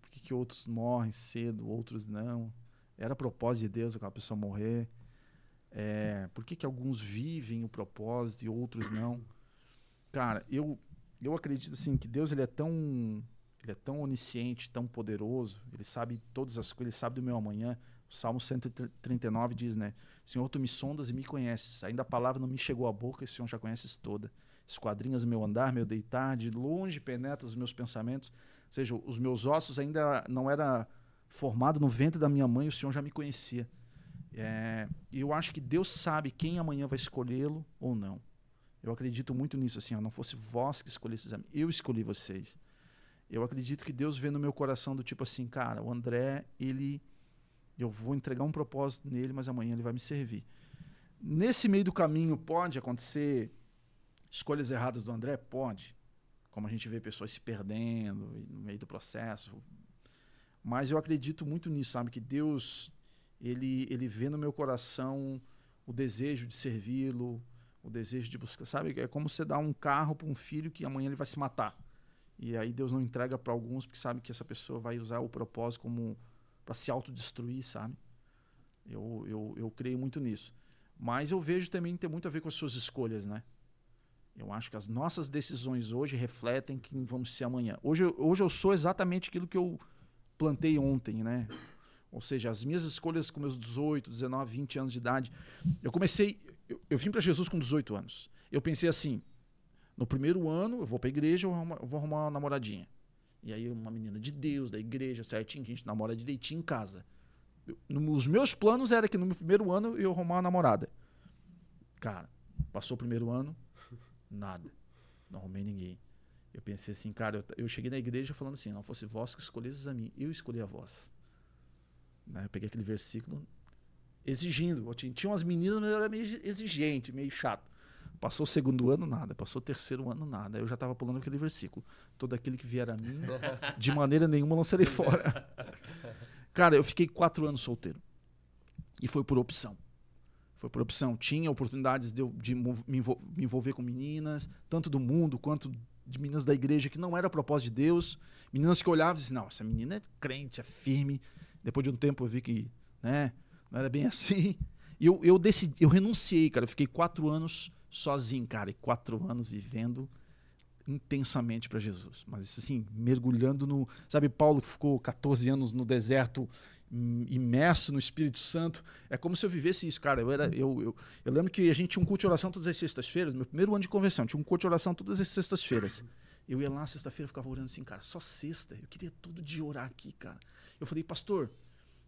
Por que, que outros morrem cedo, outros não? Era propósito de Deus aquela pessoa morrer? É, por que, que alguns vivem o propósito e outros não? Cara, eu eu acredito assim que Deus ele é tão ele é tão onisciente, tão poderoso, ele sabe todas as coisas, ele sabe do meu amanhã. O Salmo 139 diz, né? Senhor, tu me sondas e me conheces. Ainda a palavra não me chegou à boca, e o Senhor já conheces toda. Esquadrinhas meu andar, meu deitar, de longe penetra os meus pensamentos. Ou seja, os meus ossos ainda não era formado no ventre da minha mãe, o Senhor já me conhecia. É, E eu acho que Deus sabe quem amanhã vai escolhê-lo ou não. Eu acredito muito nisso, assim, ó, não fosse vós que mim, eu escolhi vocês. Eu acredito que Deus vê no meu coração do tipo assim, cara, o André, ele eu vou entregar um propósito nele, mas amanhã ele vai me servir. Nesse meio do caminho pode acontecer escolhas erradas do André? Pode. Como a gente vê pessoas se perdendo no meio do processo. Mas eu acredito muito nisso, sabe? Que Deus, ele, ele vê no meu coração o desejo de servi-lo, o desejo de buscar. Sabe? É como você dar um carro para um filho que amanhã ele vai se matar. E aí Deus não entrega para alguns porque sabe que essa pessoa vai usar o propósito como para se autodestruir, sabe? Eu, eu, eu creio muito nisso. Mas eu vejo também ter muito a ver com as suas escolhas, né? Eu acho que as nossas decisões hoje refletem quem vamos ser amanhã. Hoje, hoje eu sou exatamente aquilo que eu plantei ontem, né? Ou seja, as minhas escolhas com meus 18, 19, 20 anos de idade. Eu comecei. Eu, eu vim para Jesus com 18 anos. Eu pensei assim, no primeiro ano eu vou pra igreja, eu vou arrumar, eu vou arrumar uma namoradinha. E aí uma menina de Deus, da igreja, certinho, que a gente namora direitinho em casa. Eu- no- os meus planos era que no meu primeiro ano eu arrumar uma namorada. Cara, passou o primeiro ano, nada. Não arrumei ninguém. Eu pensei assim, cara, eu, eu cheguei na igreja falando assim, não fosse vós que escolhesses a mim, eu escolhi a vós. Né, Eu peguei aquele versículo exigindo. Tinha, umas meninas, mas eu era meio exigente, meio chato. Passou o segundo ano, nada. Passou o terceiro ano, nada. Eu já estava pulando aquele versículo. Todo aquele que vier a mim, (laughs) de maneira nenhuma lançarei (laughs) fora. Cara, eu fiquei quatro anos solteiro. E foi por opção. Foi por opção. Tinha oportunidades de, eu, de me, envol- me envolver com meninas, tanto do mundo quanto de meninas da igreja, que não era propósito de Deus. Meninas que olhavam e diziam, não, essa menina é crente, é firme. Depois de um tempo eu vi que né, não era bem (laughs) assim. E eu, eu decidi, eu renunciei, cara. Eu fiquei quatro anos sozinho, cara. E quatro anos vivendo intensamente para Jesus. Mas assim, mergulhando no. Sabe, Paulo que ficou 14 anos no deserto, hum, imerso no Espírito Santo. É como se eu vivesse isso, cara. Eu, era, eu, eu, eu lembro que a gente tinha um culto de oração todas as sextas-feiras. Meu primeiro ano de conversão, tinha um culto de oração todas as sextas-feiras. Eu ia lá sexta-feira, ficava orando assim, cara, só sexta. Eu queria todo dia orar aqui, cara. Eu falei, pastor,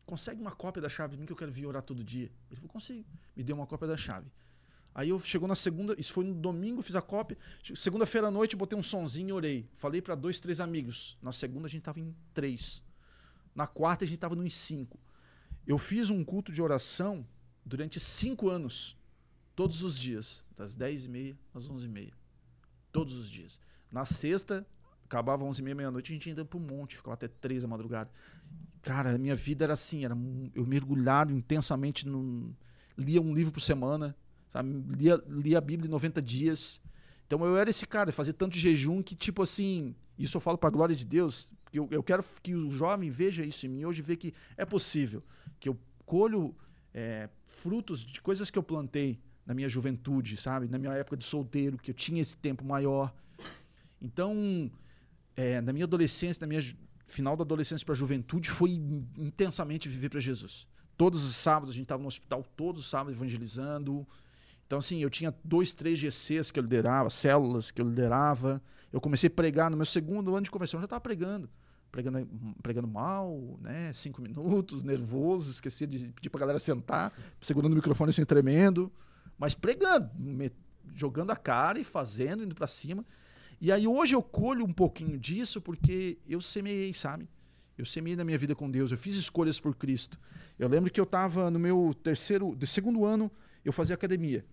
consegue uma cópia da chave de mim que eu quero vir orar todo dia. Ele falou, consigo. Me deu uma cópia da chave. Aí eu chegou na segunda, isso foi no domingo, fiz a cópia. Segunda-feira à noite, botei um sonzinho e orei. Falei para dois, três amigos. Na segunda a gente tava em três. Na quarta a gente tava no em cinco. Eu fiz um culto de oração durante cinco anos, todos os dias, das dez e meia às onze e meia, todos os dias. Na sexta acabava onze e meia meia-noite, a gente ia pro monte, ficava até três da madrugada. Cara, a minha vida era assim, era eu mergulhado intensamente no lia um livro por semana, sabe? Lia, lia a Bíblia em 90 dias. Então eu era esse cara, fazia tanto jejum que, tipo assim, isso eu falo para glória de Deus, porque eu, eu quero que o jovem veja isso em mim hoje, ver que é possível, que eu colho é, frutos de coisas que eu plantei na minha juventude, sabe? Na minha época de solteiro, que eu tinha esse tempo maior. Então, é, na minha adolescência, na minha final da adolescência para a juventude, foi in- intensamente viver para Jesus. Todos os sábados a gente estava no hospital, todos os sábados evangelizando. Então, assim, eu tinha dois, três GCs que eu liderava, células que eu liderava. Eu comecei a pregar no meu segundo ano de conversão, eu já estava pregando. Pregando, pregando mal, né? Cinco minutos, nervoso, esquecia de pedir pra galera sentar, segurando o microfone assim, tremendo. Mas pregando, me- jogando a cara e fazendo, indo para cima. E aí hoje eu colho um pouquinho disso porque eu semeei, sabe? Eu semeei na minha vida com Deus, eu fiz escolhas por Cristo. Eu lembro que eu estava no meu terceiro, do segundo ano, eu fazia academia.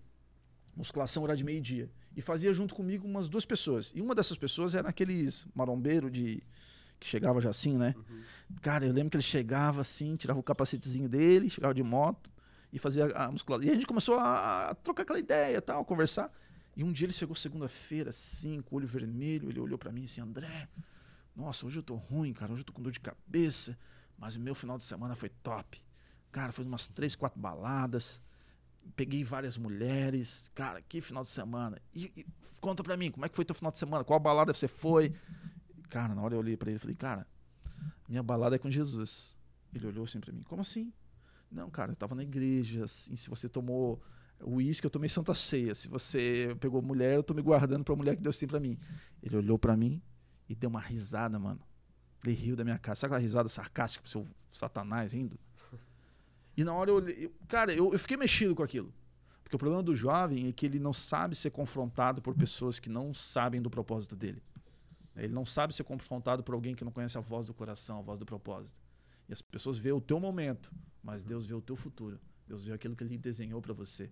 Musculação era de meio-dia. E fazia junto comigo umas duas pessoas. E uma dessas pessoas era aqueles marombeiro de que chegava já assim, né? Cara, eu lembro que ele chegava assim, tirava o capacetezinho dele, chegava de moto e fazia a musculação. E a gente começou a, a trocar aquela ideia, tal, conversar. E um dia ele chegou segunda-feira, assim, com o olho vermelho, ele olhou pra mim assim, André, nossa, hoje eu tô ruim, cara, hoje eu tô com dor de cabeça, mas meu final de semana foi top. Cara, foi umas três, quatro baladas, peguei várias mulheres, cara, que final de semana. E, e conta pra mim, como é que foi teu final de semana? Qual balada você foi? Cara, na hora eu olhei pra ele e falei, cara, minha balada é com Jesus. Ele olhou assim pra mim, como assim? Não, cara, eu tava na igreja, assim, se você tomou uísque, eu tomei santa ceia. Se você pegou mulher, eu tô me guardando pra mulher que Deus tem pra mim. Ele olhou pra mim e deu uma risada, mano. Ele riu da minha cara. Sabe aquela risada sarcástica pro seu satanás rindo? E na hora eu olhei. cara, eu, eu fiquei mexido com aquilo. Porque o problema do jovem é que ele não sabe ser confrontado por pessoas que não sabem do propósito dele. Ele não sabe ser confrontado por alguém que não conhece a voz do coração, a voz do propósito. E as pessoas vê o teu momento, mas Deus vê o teu futuro. Deus vê aquilo que ele desenhou pra você.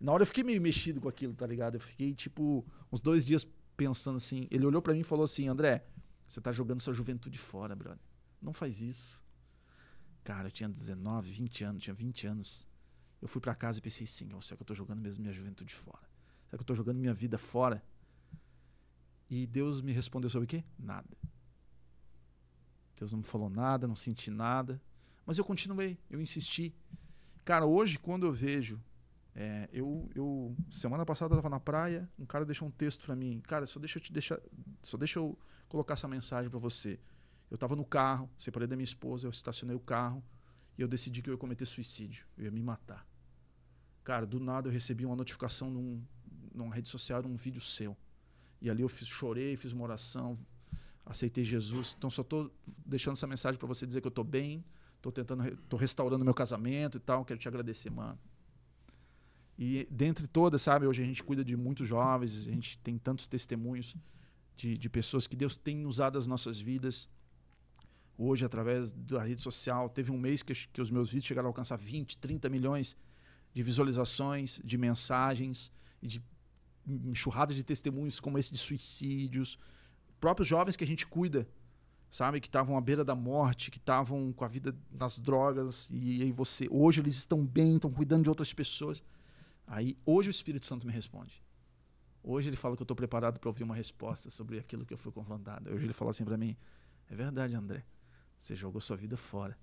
E na hora eu fiquei meio mexido com aquilo, tá ligado? Eu fiquei, tipo, uns dois dias pensando assim. Ele olhou pra mim e falou assim: André, você tá jogando sua juventude fora, brother. Não faz isso. Cara, eu tinha 19, 20 anos, tinha 20 anos. Eu fui pra casa e pensei, Senhor, será que eu tô jogando mesmo minha juventude fora? Será que eu tô jogando minha vida fora? E Deus me respondeu sobre o quê? Nada. Deus não me falou nada, não senti nada. Mas eu continuei, eu insisti. Cara, hoje, quando eu vejo. é, eu, eu. Semana passada eu tava na praia, um cara deixou um texto pra mim. Cara, só deixa eu te deixar. Só deixa eu colocar essa mensagem pra você. Eu tava no carro, separei da minha esposa, eu estacionei o carro e eu decidi que eu ia cometer suicídio. Eu ia me matar. Cara, do nada eu recebi uma notificação num, numa rede social, um vídeo seu. E ali eu fiz, chorei, fiz uma oração, aceitei Jesus. Então só estou deixando essa mensagem para você dizer que eu estou bem, estou tentando, estou restaurando meu casamento e tal. Quero te agradecer, mano. E dentre todas, sabe, hoje a gente cuida de muitos jovens, a gente tem tantos testemunhos de, de pessoas que Deus tem usado as nossas vidas. Hoje, através da rede social, teve um mês que, que os meus vídeos chegaram a alcançar 20, 30 milhões de visualizações, de mensagens de enxurradas de testemunhos como esse de suicídios. Próprios jovens que a gente cuida, sabe, que estavam à beira da morte, que estavam com a vida nas drogas, e aí você. Hoje eles estão bem, estão cuidando de outras pessoas. Aí, hoje o Espírito Santo me responde. Hoje ele fala que eu estou preparado para ouvir uma resposta sobre aquilo que eu fui confrontado. Hoje ele fala assim para mim: É verdade, André. Você jogou sua vida fora.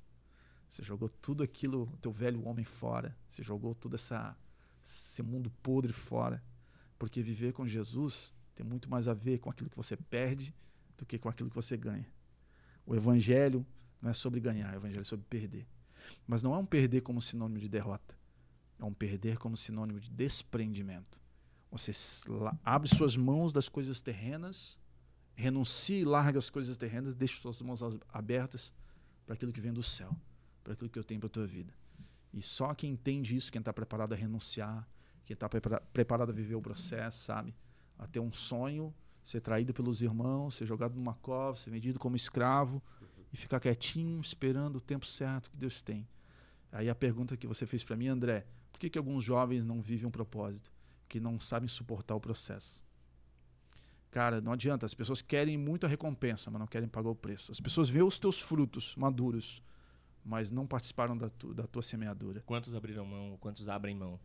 Você jogou tudo aquilo, teu velho homem fora. Você jogou todo essa, esse mundo podre fora. Porque viver com Jesus tem muito mais a ver com aquilo que você perde do que com aquilo que você ganha. O evangelho não é sobre ganhar, o evangelho é sobre perder. Mas não é um perder como sinônimo de derrota. É um perder como sinônimo de desprendimento. Você abre suas mãos das coisas terrenas, renuncia e larga as coisas terrenas, deixa suas mãos abertas para aquilo que vem do céu, para aquilo que eu tenho para a tua vida. E só quem entende isso, quem está preparado a renunciar, quem está preparado a viver o processo, sabe? A ter um sonho, ser traído pelos irmãos, ser jogado numa cova, ser vendido como escravo e ficar quietinho, esperando o tempo certo que Deus tem. Aí a pergunta que você fez para mim, André, por que, que alguns jovens não vivem um propósito? Que não sabem suportar o processo. Cara, não adianta. As pessoas querem muito a recompensa, mas não querem pagar o preço. As pessoas veem os teus frutos maduros, mas não participaram da, tu, da tua semeadura. Quantos abriram mão, quantos abrem mão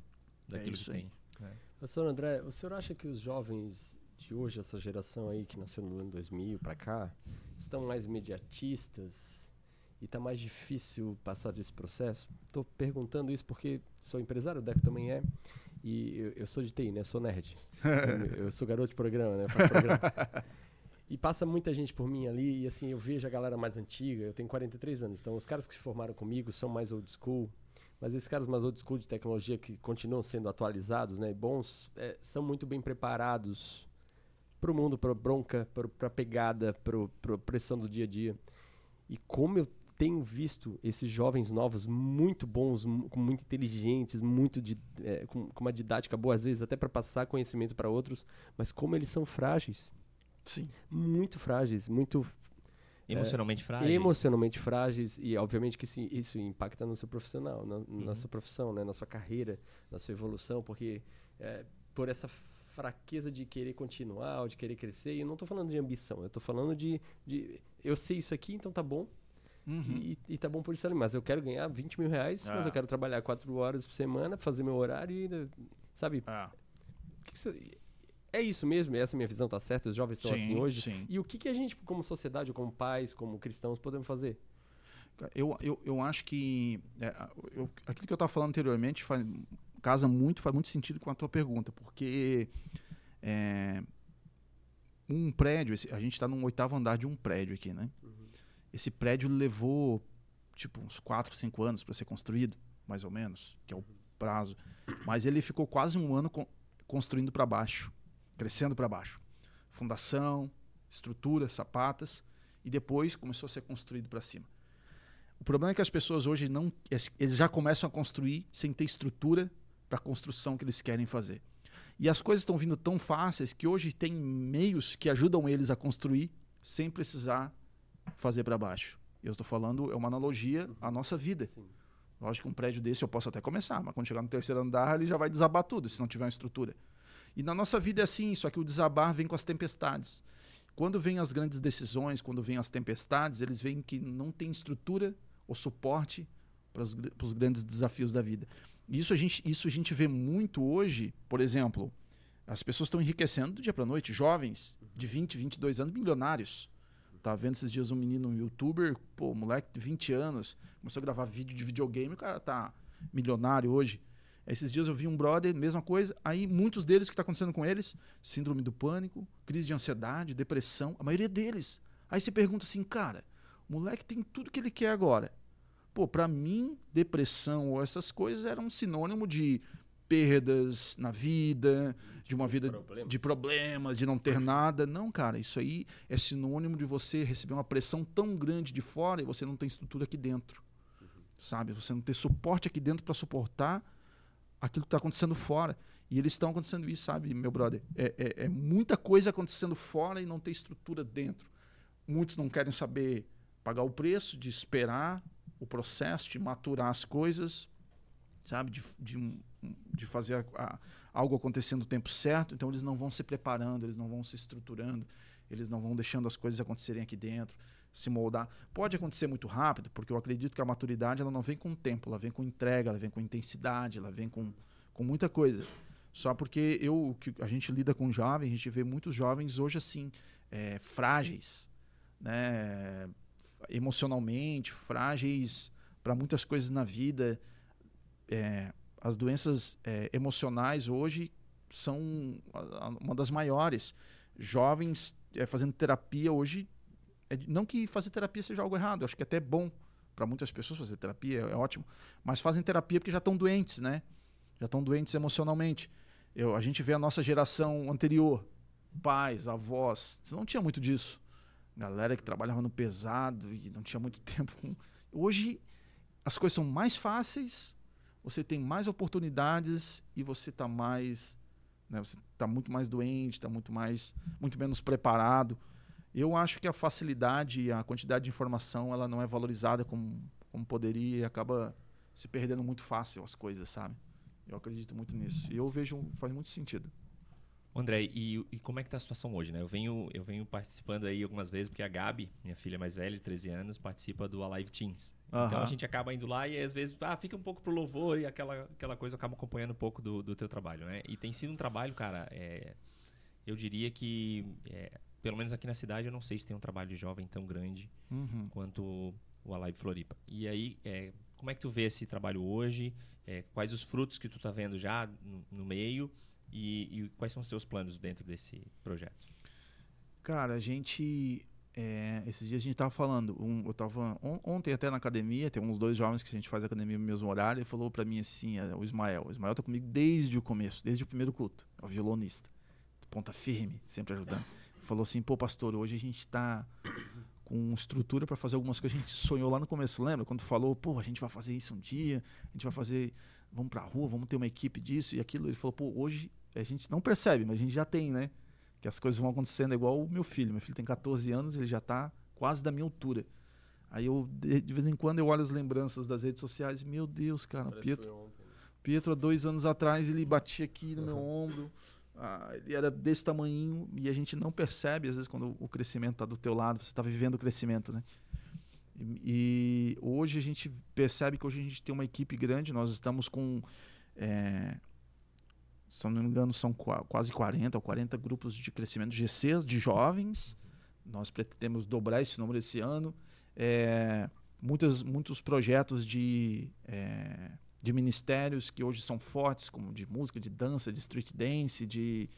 daquilo é que tem? É. Pastor André, o senhor acha que os jovens de hoje, essa geração aí que nasceu no ano 2000 para cá, estão mais mediatistas, e está mais difícil passar desse processo? Estou perguntando isso porque sou empresário, o Deco também é, e eu, eu sou de TI, né? Sou nerd. eu, (laughs) eu, sou garoto de programa, né? Faço programa. e passa muita gente por mim ali, e assim, eu vejo a galera mais antiga, eu tenho 43 anos, então os caras que se formaram comigo são mais old school, mas esses caras mais old school de tecnologia que continuam sendo atualizados, né, e bons, é, são muito bem preparados para o mundo, para bronca, para pegada, para pressão do dia a dia. E como eu tenho visto esses jovens novos muito bons, muito inteligentes, muito de, é, com, com, uma didática boa, às vezes até para passar conhecimento para outros, mas como eles são frágeis. Sim. Muito frágeis, muito emocionalmente é, frágeis. Emocionalmente frágeis e obviamente que isso, isso impacta no seu profissional, na, uhum. na, sua profissão, né, na sua carreira, na sua evolução, porque é, por essa fraqueza de querer continuar, ou de querer crescer, e eu não estou falando de ambição, eu estou falando de, de eu sei isso aqui, então tá bom, Uhum. E, e tá bom por isso ali. Mas eu quero ganhar 20 mil reais, ah. mas eu quero trabalhar 4 horas por semana, fazer meu horário e. Sabe? Ah. Que que isso, é isso mesmo? Essa minha visão tá certa? Os jovens estão assim hoje? Sim. E o que, que a gente, como sociedade, como pais, como cristãos, podemos fazer? Eu, eu, eu acho que é, eu, aquilo que eu estava falando anteriormente faz, casa muito, faz muito sentido com a tua pergunta, porque é, um prédio, a gente está no oitavo andar de um prédio aqui, né? Uhum. Esse prédio levou tipo uns 4, 5 anos para ser construído, mais ou menos, que é o prazo. Mas ele ficou quase um ano construindo para baixo, crescendo para baixo. Fundação, estrutura, sapatas, e depois começou a ser construído para cima. O problema é que as pessoas hoje não, eles já começam a construir sem ter estrutura para a construção que eles querem fazer. E as coisas estão vindo tão fáceis que hoje tem meios que ajudam eles a construir sem precisar fazer para baixo. Eu estou falando, é uma analogia à nossa vida. Sim. Lógico que um prédio desse eu posso até começar, mas quando chegar no terceiro andar ele já vai desabar tudo, se não tiver uma estrutura. E na nossa vida é assim, só que o desabar vem com as tempestades. Quando vem as grandes decisões, quando vem as tempestades, eles veem que não tem estrutura ou suporte para os grandes desafios da vida. Isso a, gente, isso a gente vê muito hoje, por exemplo, as pessoas estão enriquecendo do dia para noite, jovens de 20, 22 anos, milionários. Tava vendo esses dias um menino, um youtuber, pô, moleque de 20 anos, começou a gravar vídeo de videogame, o cara tá milionário hoje. Esses dias eu vi um brother, mesma coisa. Aí muitos deles, o que está acontecendo com eles? Síndrome do pânico, crise de ansiedade, depressão, a maioria deles. Aí você pergunta assim, cara, o moleque tem tudo que ele quer agora. Pô, para mim, depressão ou essas coisas eram um sinônimo de perdas na vida, de uma vida Problema. de problemas, de não ter nada. Não, cara, isso aí é sinônimo de você receber uma pressão tão grande de fora e você não tem estrutura aqui dentro. Sabe? Você não ter suporte aqui dentro para suportar aquilo que está acontecendo fora. E eles estão acontecendo isso, sabe, meu brother? É, é- é muita coisa acontecendo fora e não ter estrutura dentro. Muitos não querem saber pagar o preço de esperar o processo, de maturar as coisas, sabe? De, de, de fazer a- a- algo acontecer no tempo certo. Então eles não vão se preparando, eles não vão se estruturando, eles não vão deixando as coisas acontecerem aqui dentro, se moldar. Pode acontecer muito rápido, porque eu acredito que a maturidade ela não vem com tempo, ela vem com entrega, ela vem com intensidade, ela vem com, com muita coisa. Só porque eu, que a gente lida com jovens, a gente vê muitos jovens hoje assim, é, frágeis, né? Emocionalmente, frágeis para muitas coisas na vida. É, as doenças é, emocionais hoje são uma das maiores. Jovens é, fazendo terapia hoje, é não que fazer terapia seja algo errado, acho que é até bom para muitas pessoas fazer terapia, é, é ótimo, mas fazem terapia porque já estão doentes, né? Já estão doentes emocionalmente. Eu, a gente vê a nossa geração anterior, pais, avós, não tinha muito disso. Galera que trabalhava no pesado e não tinha muito (laughs) tempo. Hoje as coisas são mais fáceis, você tem mais oportunidades e você está mais, né, você está muito mais doente, está muito mais, muito menos preparado. Eu acho que a facilidade e a quantidade de informação ela não é valorizada como, como poderia e acaba se perdendo muito fácil as coisas, sabe? Eu acredito muito nisso. E eu vejo faz muito sentido. André, e, e como é que tá a situação hoje, né? Eu venho, eu venho participando aí algumas vezes, porque a Gabi, minha filha mais velha, de 13 anos, participa do Alive Teens. Então Aham. a gente acaba indo lá e às vezes, ah, fica um pouco pro louvor e aquela, aquela coisa eu acabo acompanhando um pouco do, do teu trabalho, né? E tem sido um trabalho, cara, é, eu diria que, é, pelo menos aqui na cidade, eu não sei se tem um trabalho de jovem tão grande Uhum. quanto o Alive Floripa. E aí, é, como é que tu vê esse trabalho hoje? É, quais os frutos que tu tá vendo já no, no meio? E, e quais são os teus planos dentro desse projeto? Cara, a gente. é, esses dias a gente tava falando. um- eu tava. on- ontem até na academia, tem uns dois jovens que a gente faz academia no mesmo horário. Ele falou pra mim assim: é, o Ismael. O Ismael tá comigo desde o começo, desde o primeiro culto. É o violonista. Ponta firme, sempre ajudando. Falou assim: pô, pastor, hoje a gente tá com estrutura pra fazer algumas coisas que a gente sonhou lá no começo. Lembra? Quando falou, pô, a gente vai fazer isso um dia, a gente vai fazer. Vamos pra rua, vamos ter uma equipe disso e aquilo. Ele falou, pô, hoje a gente não percebe, mas a gente já tem, né? Que as coisas vão acontecendo igual o meu filho. Meu filho tem 14 anos, ele já tá quase da minha altura. Aí eu, de, vez em quando, eu olho as lembranças das redes sociais e, meu Deus, cara, Parece Pietro, ontem, né? Pietro, há dois anos atrás, ele batia aqui no meu ombro. ah, ele era desse tamanho e a gente não percebe, às vezes, quando o crescimento está do teu lado, você está vivendo o crescimento, né? E, e hoje a gente percebe que hoje a gente tem uma equipe grande, nós estamos com, é, se não me engano, são qua- quase 40 ou 40 grupos de crescimento GCs, de jovens. Nós pretendemos dobrar esse número esse ano. É, muitas, muitos projetos de, é, de ministérios que hoje são fortes, como de música, de dança, de street dance, de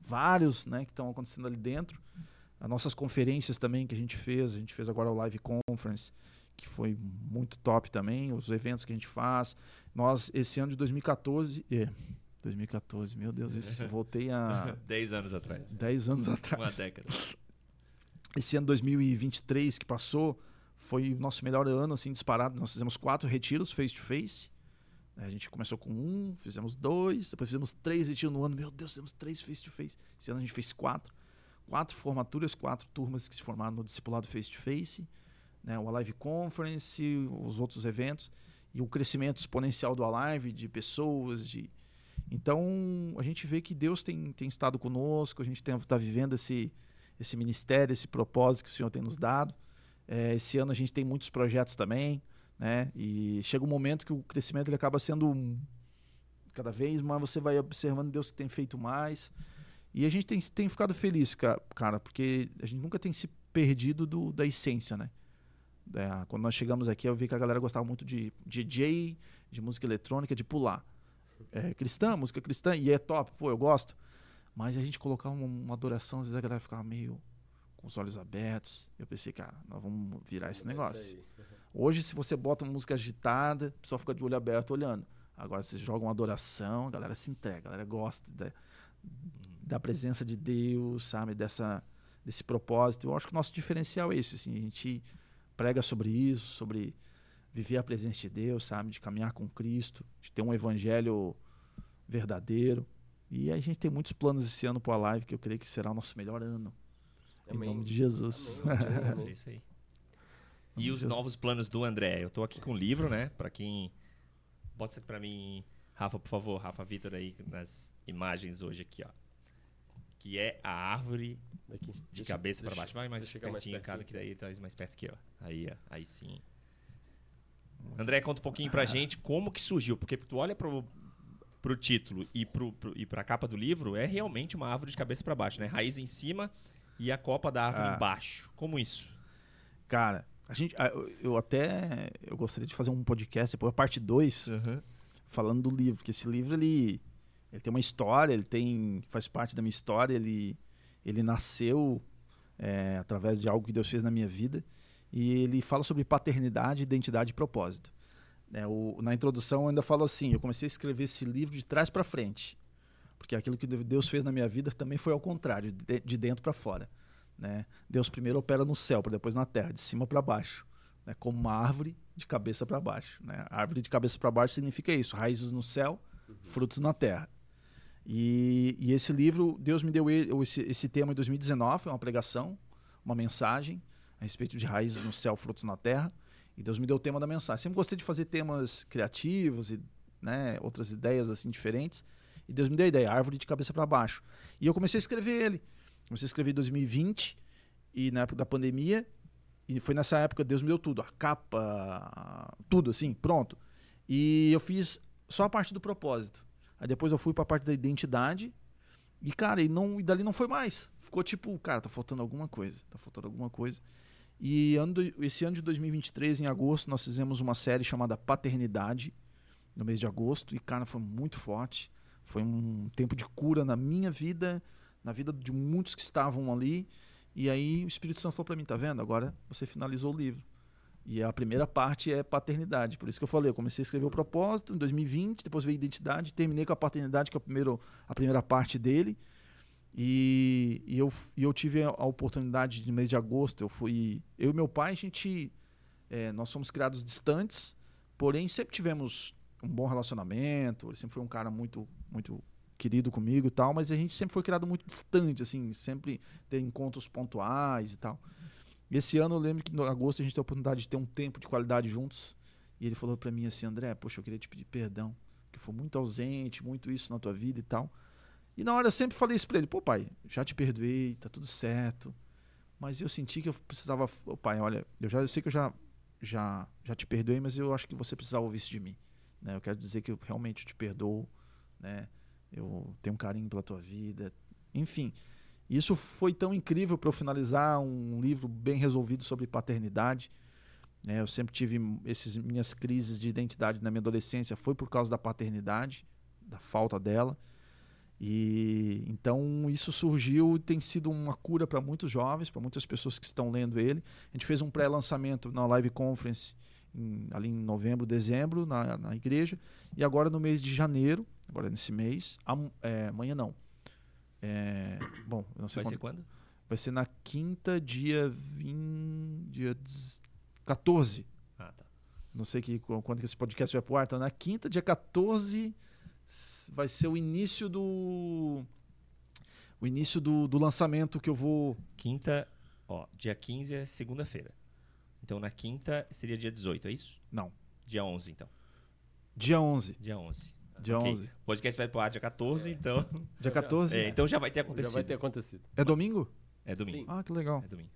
vários né, que estão acontecendo ali dentro. As nossas conferências também que a gente fez, a gente fez agora o Live Conference, que foi muito top também, os eventos que a gente faz. Nós, esse ano de 2014, é, 2014, meu Deus, isso, voltei a (laughs) Dez anos atrás. 10 anos Uma atrás. década. Esse ano 2023 que passou foi o nosso melhor ano, assim, disparado. Nós fizemos quatro retiros face-to-face. A gente começou com um, fizemos dois, depois fizemos três retiros no ano. Meu Deus, fizemos três face-to-face. Esse ano a gente fez quatro. Quatro formaturas, quatro turmas que se formaram no discipulado face-to-face. Né, o Alive Conference, os outros eventos. E o crescimento exponencial do Alive, de pessoas, de... Então, a gente vê que Deus tem, tem estado conosco, a gente está vivendo esse, esse ministério, esse propósito que o Senhor tem nos dado. É, esse ano a gente tem muitos projetos também, né? E chega um momento que o crescimento ele acaba sendo cada vez mais você vai observando Deus que tem feito mais. E a gente tem, tem ficado feliz, ca- cara, porque a gente nunca tem se perdido do, da essência, né? É, quando nós chegamos aqui, eu vi que a galera gostava muito de DJ, de música eletrônica, de pular. É, cristã, música cristã, e é top, pô, eu gosto. Mas a gente colocar uma, uma adoração, às vezes a galera ficava meio com os olhos abertos. Eu pensei, cara, nós vamos virar esse Vai negócio. Hoje, se você bota uma música agitada, o pessoal fica de olho aberto olhando. Agora você joga uma adoração, a galera se entrega, a galera gosta da, da presença de Deus, sabe? Dessa, desse propósito. Eu acho que o nosso diferencial é esse, assim, a gente prega sobre isso, sobre viver a presença de Deus, sabe? De caminhar com Cristo, de ter um evangelho verdadeiro. E a gente tem muitos planos esse ano para a live, que eu creio que será o nosso melhor ano. Amém. Em nome de Jesus. Amém. É (laughs) isso aí. E os novos planos do André? Eu tô aqui com o livro, né? Pra quem. Mostra pra mim, Rafa, por favor, Rafa Vitor aí nas imagens hoje aqui, ó. Que é a árvore Daqui. de Deixa- cabeça pra deixa- baixo. Vai mais chegar mais pertinho, cara, pertinho que daí tá mais perto aqui, ó. Aí, ó. Aí sim. André, conta um pouquinho pra gente como que surgiu, porque tu olha pro, pro título e, pro, pro, e pra capa do livro, é realmente uma árvore de cabeça pra baixo, né? Raiz em cima e a copa da árvore Ah. embaixo. Como isso? Cara, a gente, ah, eu- até eu gostaria de fazer um podcast, depois a parte 2, falando do livro, porque esse livro ele, ele tem uma história, ele tem faz parte da minha história, ele ele nasceu é, através de algo que Deus fez na minha vida e ele fala sobre paternidade, identidade e propósito. É, o- na introdução eu ainda falo assim, eu comecei a escrever esse livro de trás para frente, porque aquilo que Deus fez na minha vida também foi ao contrário, de, de dentro para fora. Né? Deus primeiro opera no céu, para depois na terra, de cima para baixo, né? como uma árvore de cabeça para baixo. Né? A árvore de cabeça para baixo significa isso: raízes no céu, frutos na terra. E, e esse livro, Deus me deu esse, esse tema em 2019, uma pregação, uma mensagem a respeito de raízes no céu, frutos na terra. E Deus me deu o tema da mensagem. Sempre gostei de fazer temas criativos e né, outras ideias assim diferentes. E Deus me deu a ideia, árvore de cabeça para baixo. E eu comecei a escrever ele. Comecei a escrever em 2020 e na época da pandemia. E foi nessa época Deus me deu tudo, a capa, tudo assim, pronto. E eu fiz só a parte do propósito. Aí depois eu fui para a parte da identidade. E cara, e não e dali não foi mais. Ficou tipo, cara, tá faltando alguma coisa, tá faltando alguma coisa. E ano, do- esse ano de 2023, em agosto, nós fizemos uma série chamada Paternidade, no mês de agosto, e cara, foi muito forte. Foi um tempo de cura na minha vida, na vida de muitos que estavam ali. E aí o Espírito Santo falou para mim, tá vendo? Agora você finalizou o livro. E a primeira parte é paternidade. Por isso que eu falei, eu comecei a escrever o propósito em 2020, depois veio a identidade, terminei com a paternidade, que é o primeiro, a primeira parte dele. E, e eu, e eu tive a, oportunidade de mês de agosto, eu fui. Eu e meu pai, a gente. é, nós somos criados distantes, porém sempre tivemos um bom relacionamento. Ele sempre foi um cara muito, muito querido comigo e tal, mas a gente sempre foi criado muito distante, assim, sempre ter encontros pontuais e tal. E esse ano eu lembro que em agosto a gente teve a oportunidade de ter um tempo de qualidade juntos. E ele falou pra mim assim, André, poxa, eu queria te pedir perdão, que foi muito ausente, muito isso na tua vida e tal. E na hora eu sempre falei isso pra ele, pô pai, já te perdoei, tá tudo certo. Mas eu senti que eu precisava, ô pai, olha, eu já eu sei que eu já já já te perdoei, mas eu acho que você precisava ouvir isso de mim, né? Eu quero dizer que eu realmente te perdoo, né? Eu tenho um carinho pela tua vida, enfim. Isso foi tão incrível para eu finalizar um livro bem resolvido sobre paternidade. né? eu sempre tive essas minhas crises de identidade na minha adolescência foi por causa da paternidade, da falta dela. E então isso surgiu e tem sido uma cura para muitos jovens, para muitas pessoas que estão lendo ele. A gente fez um pré-lançamento na live conference em- ali em novembro, dezembro na, na igreja e agora no mês de janeiro, agora nesse mês, am- é, amanhã não. É, bom, não sei Vai quando, ser quando? vai ser na quinta, dia 20, dia 14. Ah, tá. Não sei que, quando que esse podcast vai pro ar. Então, na quinta, dia 14, s- vai ser o início do. O início do, do lançamento que eu vou. Quinta, ó, dia 15 é segunda-feira. Então na quinta seria dia 18, é isso? Não. Dia 11, então. Dia 11. Dia 11. Dia Ok. 11. O podcast vai pro ar dia 14, então. Dia 14? É, então já vai ter Já acontecido. vai ter acontecido. É domingo? É domingo. Sim. Ah, que legal. É domingo.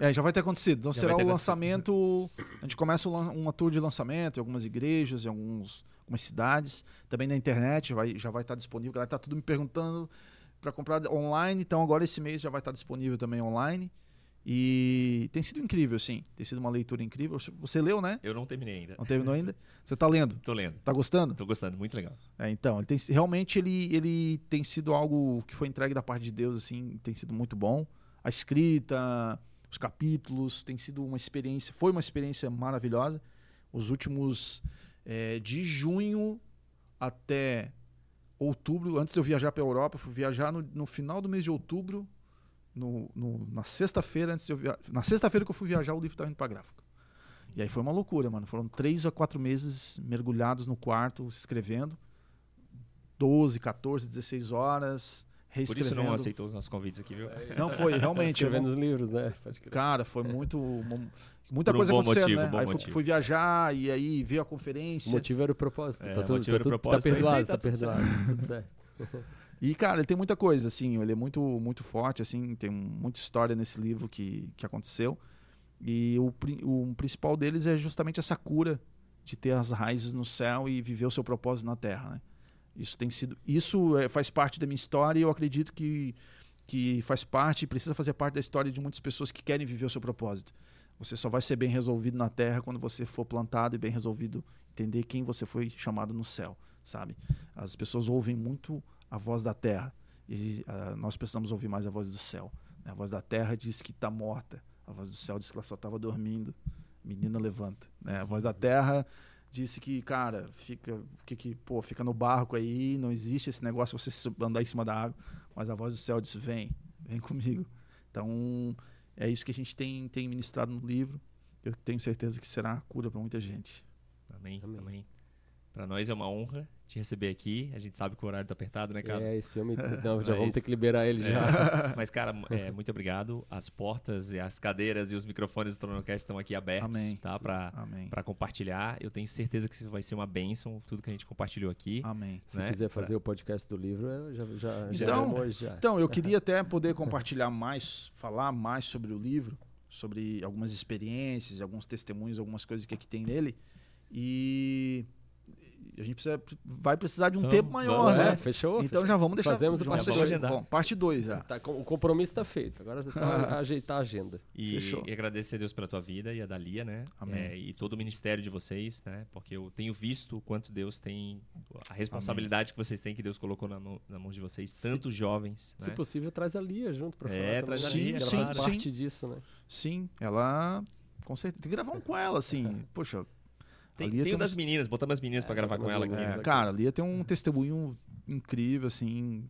É, já vai ter acontecido. Então Já será o ter lançamento. A gente começa uma tour de lançamento em algumas igrejas, em alguns, algumas cidades. Também na internet vai, já vai estar disponível. A galera tá tudo me perguntando para comprar online. Então agora esse mês já vai estar disponível também online. E tem sido incrível, sim. Tem sido uma leitura incrível. Você leu, né? Eu não terminei ainda. Não terminou ainda? (laughs) Você tá lendo? Tô lendo. Tá gostando? Tô gostando, muito legal. É, então, ele tem, realmente ele, ele tem sido algo que foi entregue da parte de Deus, assim, tem sido muito bom. A escrita, os capítulos, tem sido uma experiência, foi uma experiência maravilhosa. Os últimos, é, de junho até outubro, antes de eu viajar para a Europa, eu fui viajar no, no final do mês de outubro, no, no- na sexta-feira, antes de eu via... na sexta-feira que eu fui viajar, o livro estava indo para gráfica. E aí foi uma loucura, mano. Foram três a quatro meses mergulhados no quarto, escrevendo. 12, 14, 16 horas, Por isso não aceitou os nossos convites aqui, viu? Não foi, realmente. Escrevendo eu os livros, né? Cara, foi muito. mu- Muita Por um coisa bom acontecendo, motivo, né? bom aí fui, motivo. fui viajar e aí veio a O conferência. motivo era o propósito. É, tá o tudo, motivo tá, era o tudo- propósito, tá é isso aí, perdoado, tá tá, tudo perdoado. tudo certo. (laughs) E, cara, ele tem muita coisa, assim. Ele é muito, muito forte, assim. Tem muita história nesse livro que, que aconteceu. E o, o principal deles é justamente essa cura de ter as raízes no céu e viver o seu propósito na terra, né? Isso tem sido... Isso é, faz parte da minha história e eu acredito que, que faz parte, precisa fazer parte da história de muitas pessoas que querem viver o seu propósito. Você só vai ser bem resolvido na terra quando você for plantado e bem resolvido entender quem você foi chamado no céu, sabe? As pessoas ouvem muito a voz da terra e ah, nós precisamos ouvir mais a voz do céu. né? A voz da terra diz que está morta, a voz do céu diz que ela só estava dormindo. Menina levanta. né? A voz da terra disse que, cara, fica, que, que, pô, fica no barco aí, não existe esse negócio de você andar em cima da água. Mas a voz do céu disse: vem, vem (laughs) comigo. Então, é isso que a gente tem, tem ministrado no livro. Eu tenho certeza que será a cura para muita gente. Amém, Amém. amém. Pra nós é uma honra te receber aqui. A gente sabe que o horário tá apertado, né, cara? É, esse homem. (laughs) Não, já vamos ter que liberar ele É. já. (laughs) Mas, cara, (laughs) é, muito obrigado. As portas e as cadeiras e os microfones do Tronocast estão aqui abertos, Amém. tá? Pra, pra compartilhar. Eu tenho certeza que isso vai ser uma bênção, tudo que a gente compartilhou aqui. Amém. Se né? quiser fazer o podcast do livro, eu já, já, já Então- hoje já. Então, eu queria até poder compartilhar mais, falar mais sobre o livro, sobre algumas experiências, alguns testemunhos, algumas coisas que aqui tem nele. E a gente precisa, vai precisar de um Vamos, tempo maior, vamos, né? É, fechou? Então já vamos deixar. Fazemos o já parte vamos dois. deixar- Bom, parte 2 já. Tá, o compromisso está feito. Agora é só (laughs) ajeitar a agenda. E, Fechou. e agradecer a Deus pela tua vida e a da Lia, né? Amém. É, e todo o ministério de vocês, né? Porque eu tenho visto o quanto Deus tem, a responsabilidade que vocês têm, que Deus colocou na mão, na mão de vocês, tantos jovens, Se né? possível, traz a Lia junto pra É, falar. traz também, a Lia? Ela sim, faz sim. parte disso, né? Sim, ela. Com certeza. Tem que gravar um com ela, assim. (laughs) Poxa. Tem, tem o um- das meninas, botamos as meninas É, pra gravar com ela aqui. né? É, cara, a Lia tem um testemunho incrível, assim.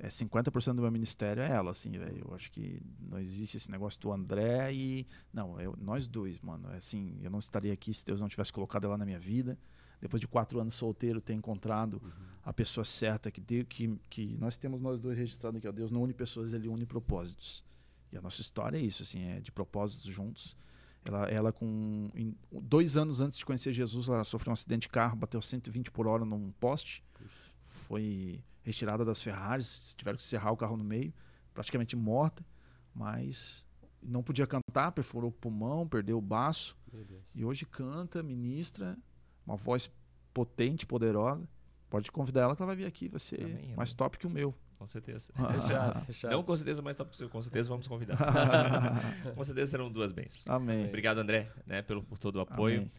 É 50% do meu ministério é ela, assim, velho. Eu acho que não existe esse negócio do André e. Não, eu, nós dois, mano. É assim, eu não estaria aqui se Deus não tivesse colocado ela na minha vida. Depois de quatro anos solteiro, ter encontrado a pessoa certa que, deu, que, que nós temos nós dois registrados aqui, ó. Deus não une pessoas, ele une propósitos. E a nossa história é isso, assim, é de propósitos juntos. Ela, ela com em- dois anos antes de conhecer Jesus, ela sofreu um acidente de carro, bateu 120 por hora num poste, foi retirada das Ferraris, tiveram que serrar o carro no meio, praticamente morta, mas não podia cantar, perfurou o pulmão, perdeu o baço, e hoje canta, ministra, uma voz potente, poderosa. Pode convidar ela que ela vai vir aqui, vai ser Amém, mais top que o meu. Com certeza. (laughs) Fechado, fechado. Não com certeza seu, com certeza vamos convidar. (laughs) com certeza serão duas bênçãos. Amém. Obrigado, André, né, pelo, por todo o apoio. Amém.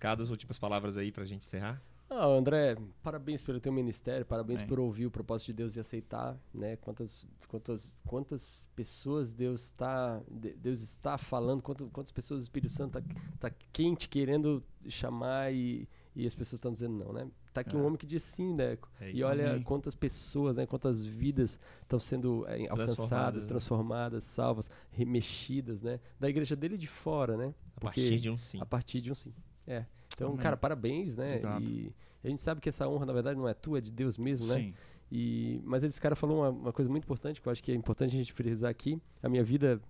Cada as últimas palavras aí pra gente encerrar. Ah, André, parabéns pelo teu ministério, parabéns Amém. por ouvir o propósito de Deus e aceitar, né? Quantas, quantas, quantas pessoas Deus está, de- Deus está falando, quantas, quantas pessoas o Espírito Santo tá, tá quente querendo chamar e, e as pessoas estão dizendo não, né? Tá aqui um É. homem que diz sim, né? É e olha Sim. quantas pessoas, né? Quantas vidas estão sendo é, alcançadas, Transformadas, né? transformadas, salvas, remexidas, né? Da igreja dele de fora, né? A Porque- partir de um sim. a partir de um sim. É. Então, Amém. cara, parabéns, né? Obrigado. E a gente sabe que essa honra, na verdade, não é tua, é de Deus mesmo, né? Sim. E, mas esse cara falou uma, uma coisa muito importante, que eu acho que é importante a gente frisar aqui. A minha vida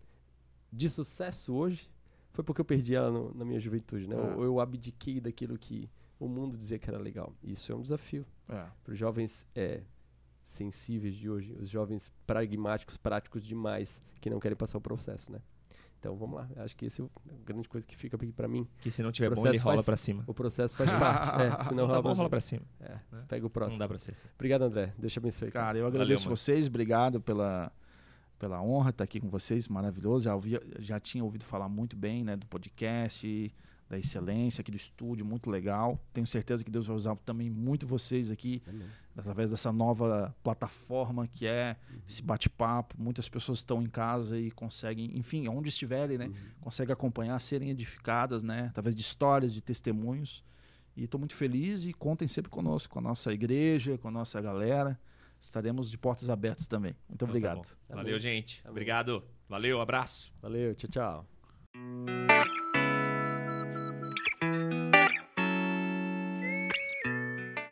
de sucesso hoje foi porque eu perdi ela no- na minha juventude, né? É. Ou eu abdiquei daquilo que o mundo dizia que era legal. Isso é um desafio É. para os jovens é, sensíveis de hoje, os jovens pragmáticos, práticos demais, que não querem passar o processo, né? Então, vamos lá. Acho que esse é a grande coisa que fica aqui para mim. Que se não tiver bom, processo ele rola pra cima. O processo faz parte. (laughs) É, senão Não tá rola bom, pra rola pra cima. É, né? pega o próximo. Não dá pra ser assim. Obrigado, André. Deixa eu abençoe. Cara, eu agradeço mano. vocês, obrigado pela, pela honra estar aqui com vocês, maravilhoso. Já, ouvi, já tinha ouvido falar muito bem né, do podcast, da excelência aqui do estúdio, muito legal. Tenho certeza que Deus vai usar também muito vocês aqui, Amém. através dessa nova plataforma que é esse bate-papo. Muitas pessoas estão em casa e conseguem, enfim, onde estiverem, né, Uhum. conseguem acompanhar, serem edificadas, né, através de histórias, de testemunhos. E estou muito feliz e contem sempre conosco, com a nossa igreja, com a nossa galera. Estaremos de portas abertas também. Muito Então tá obrigado. Amém. Valeu, gente. Amém. Obrigado. Valeu, abraço. Valeu, tchau, tchau.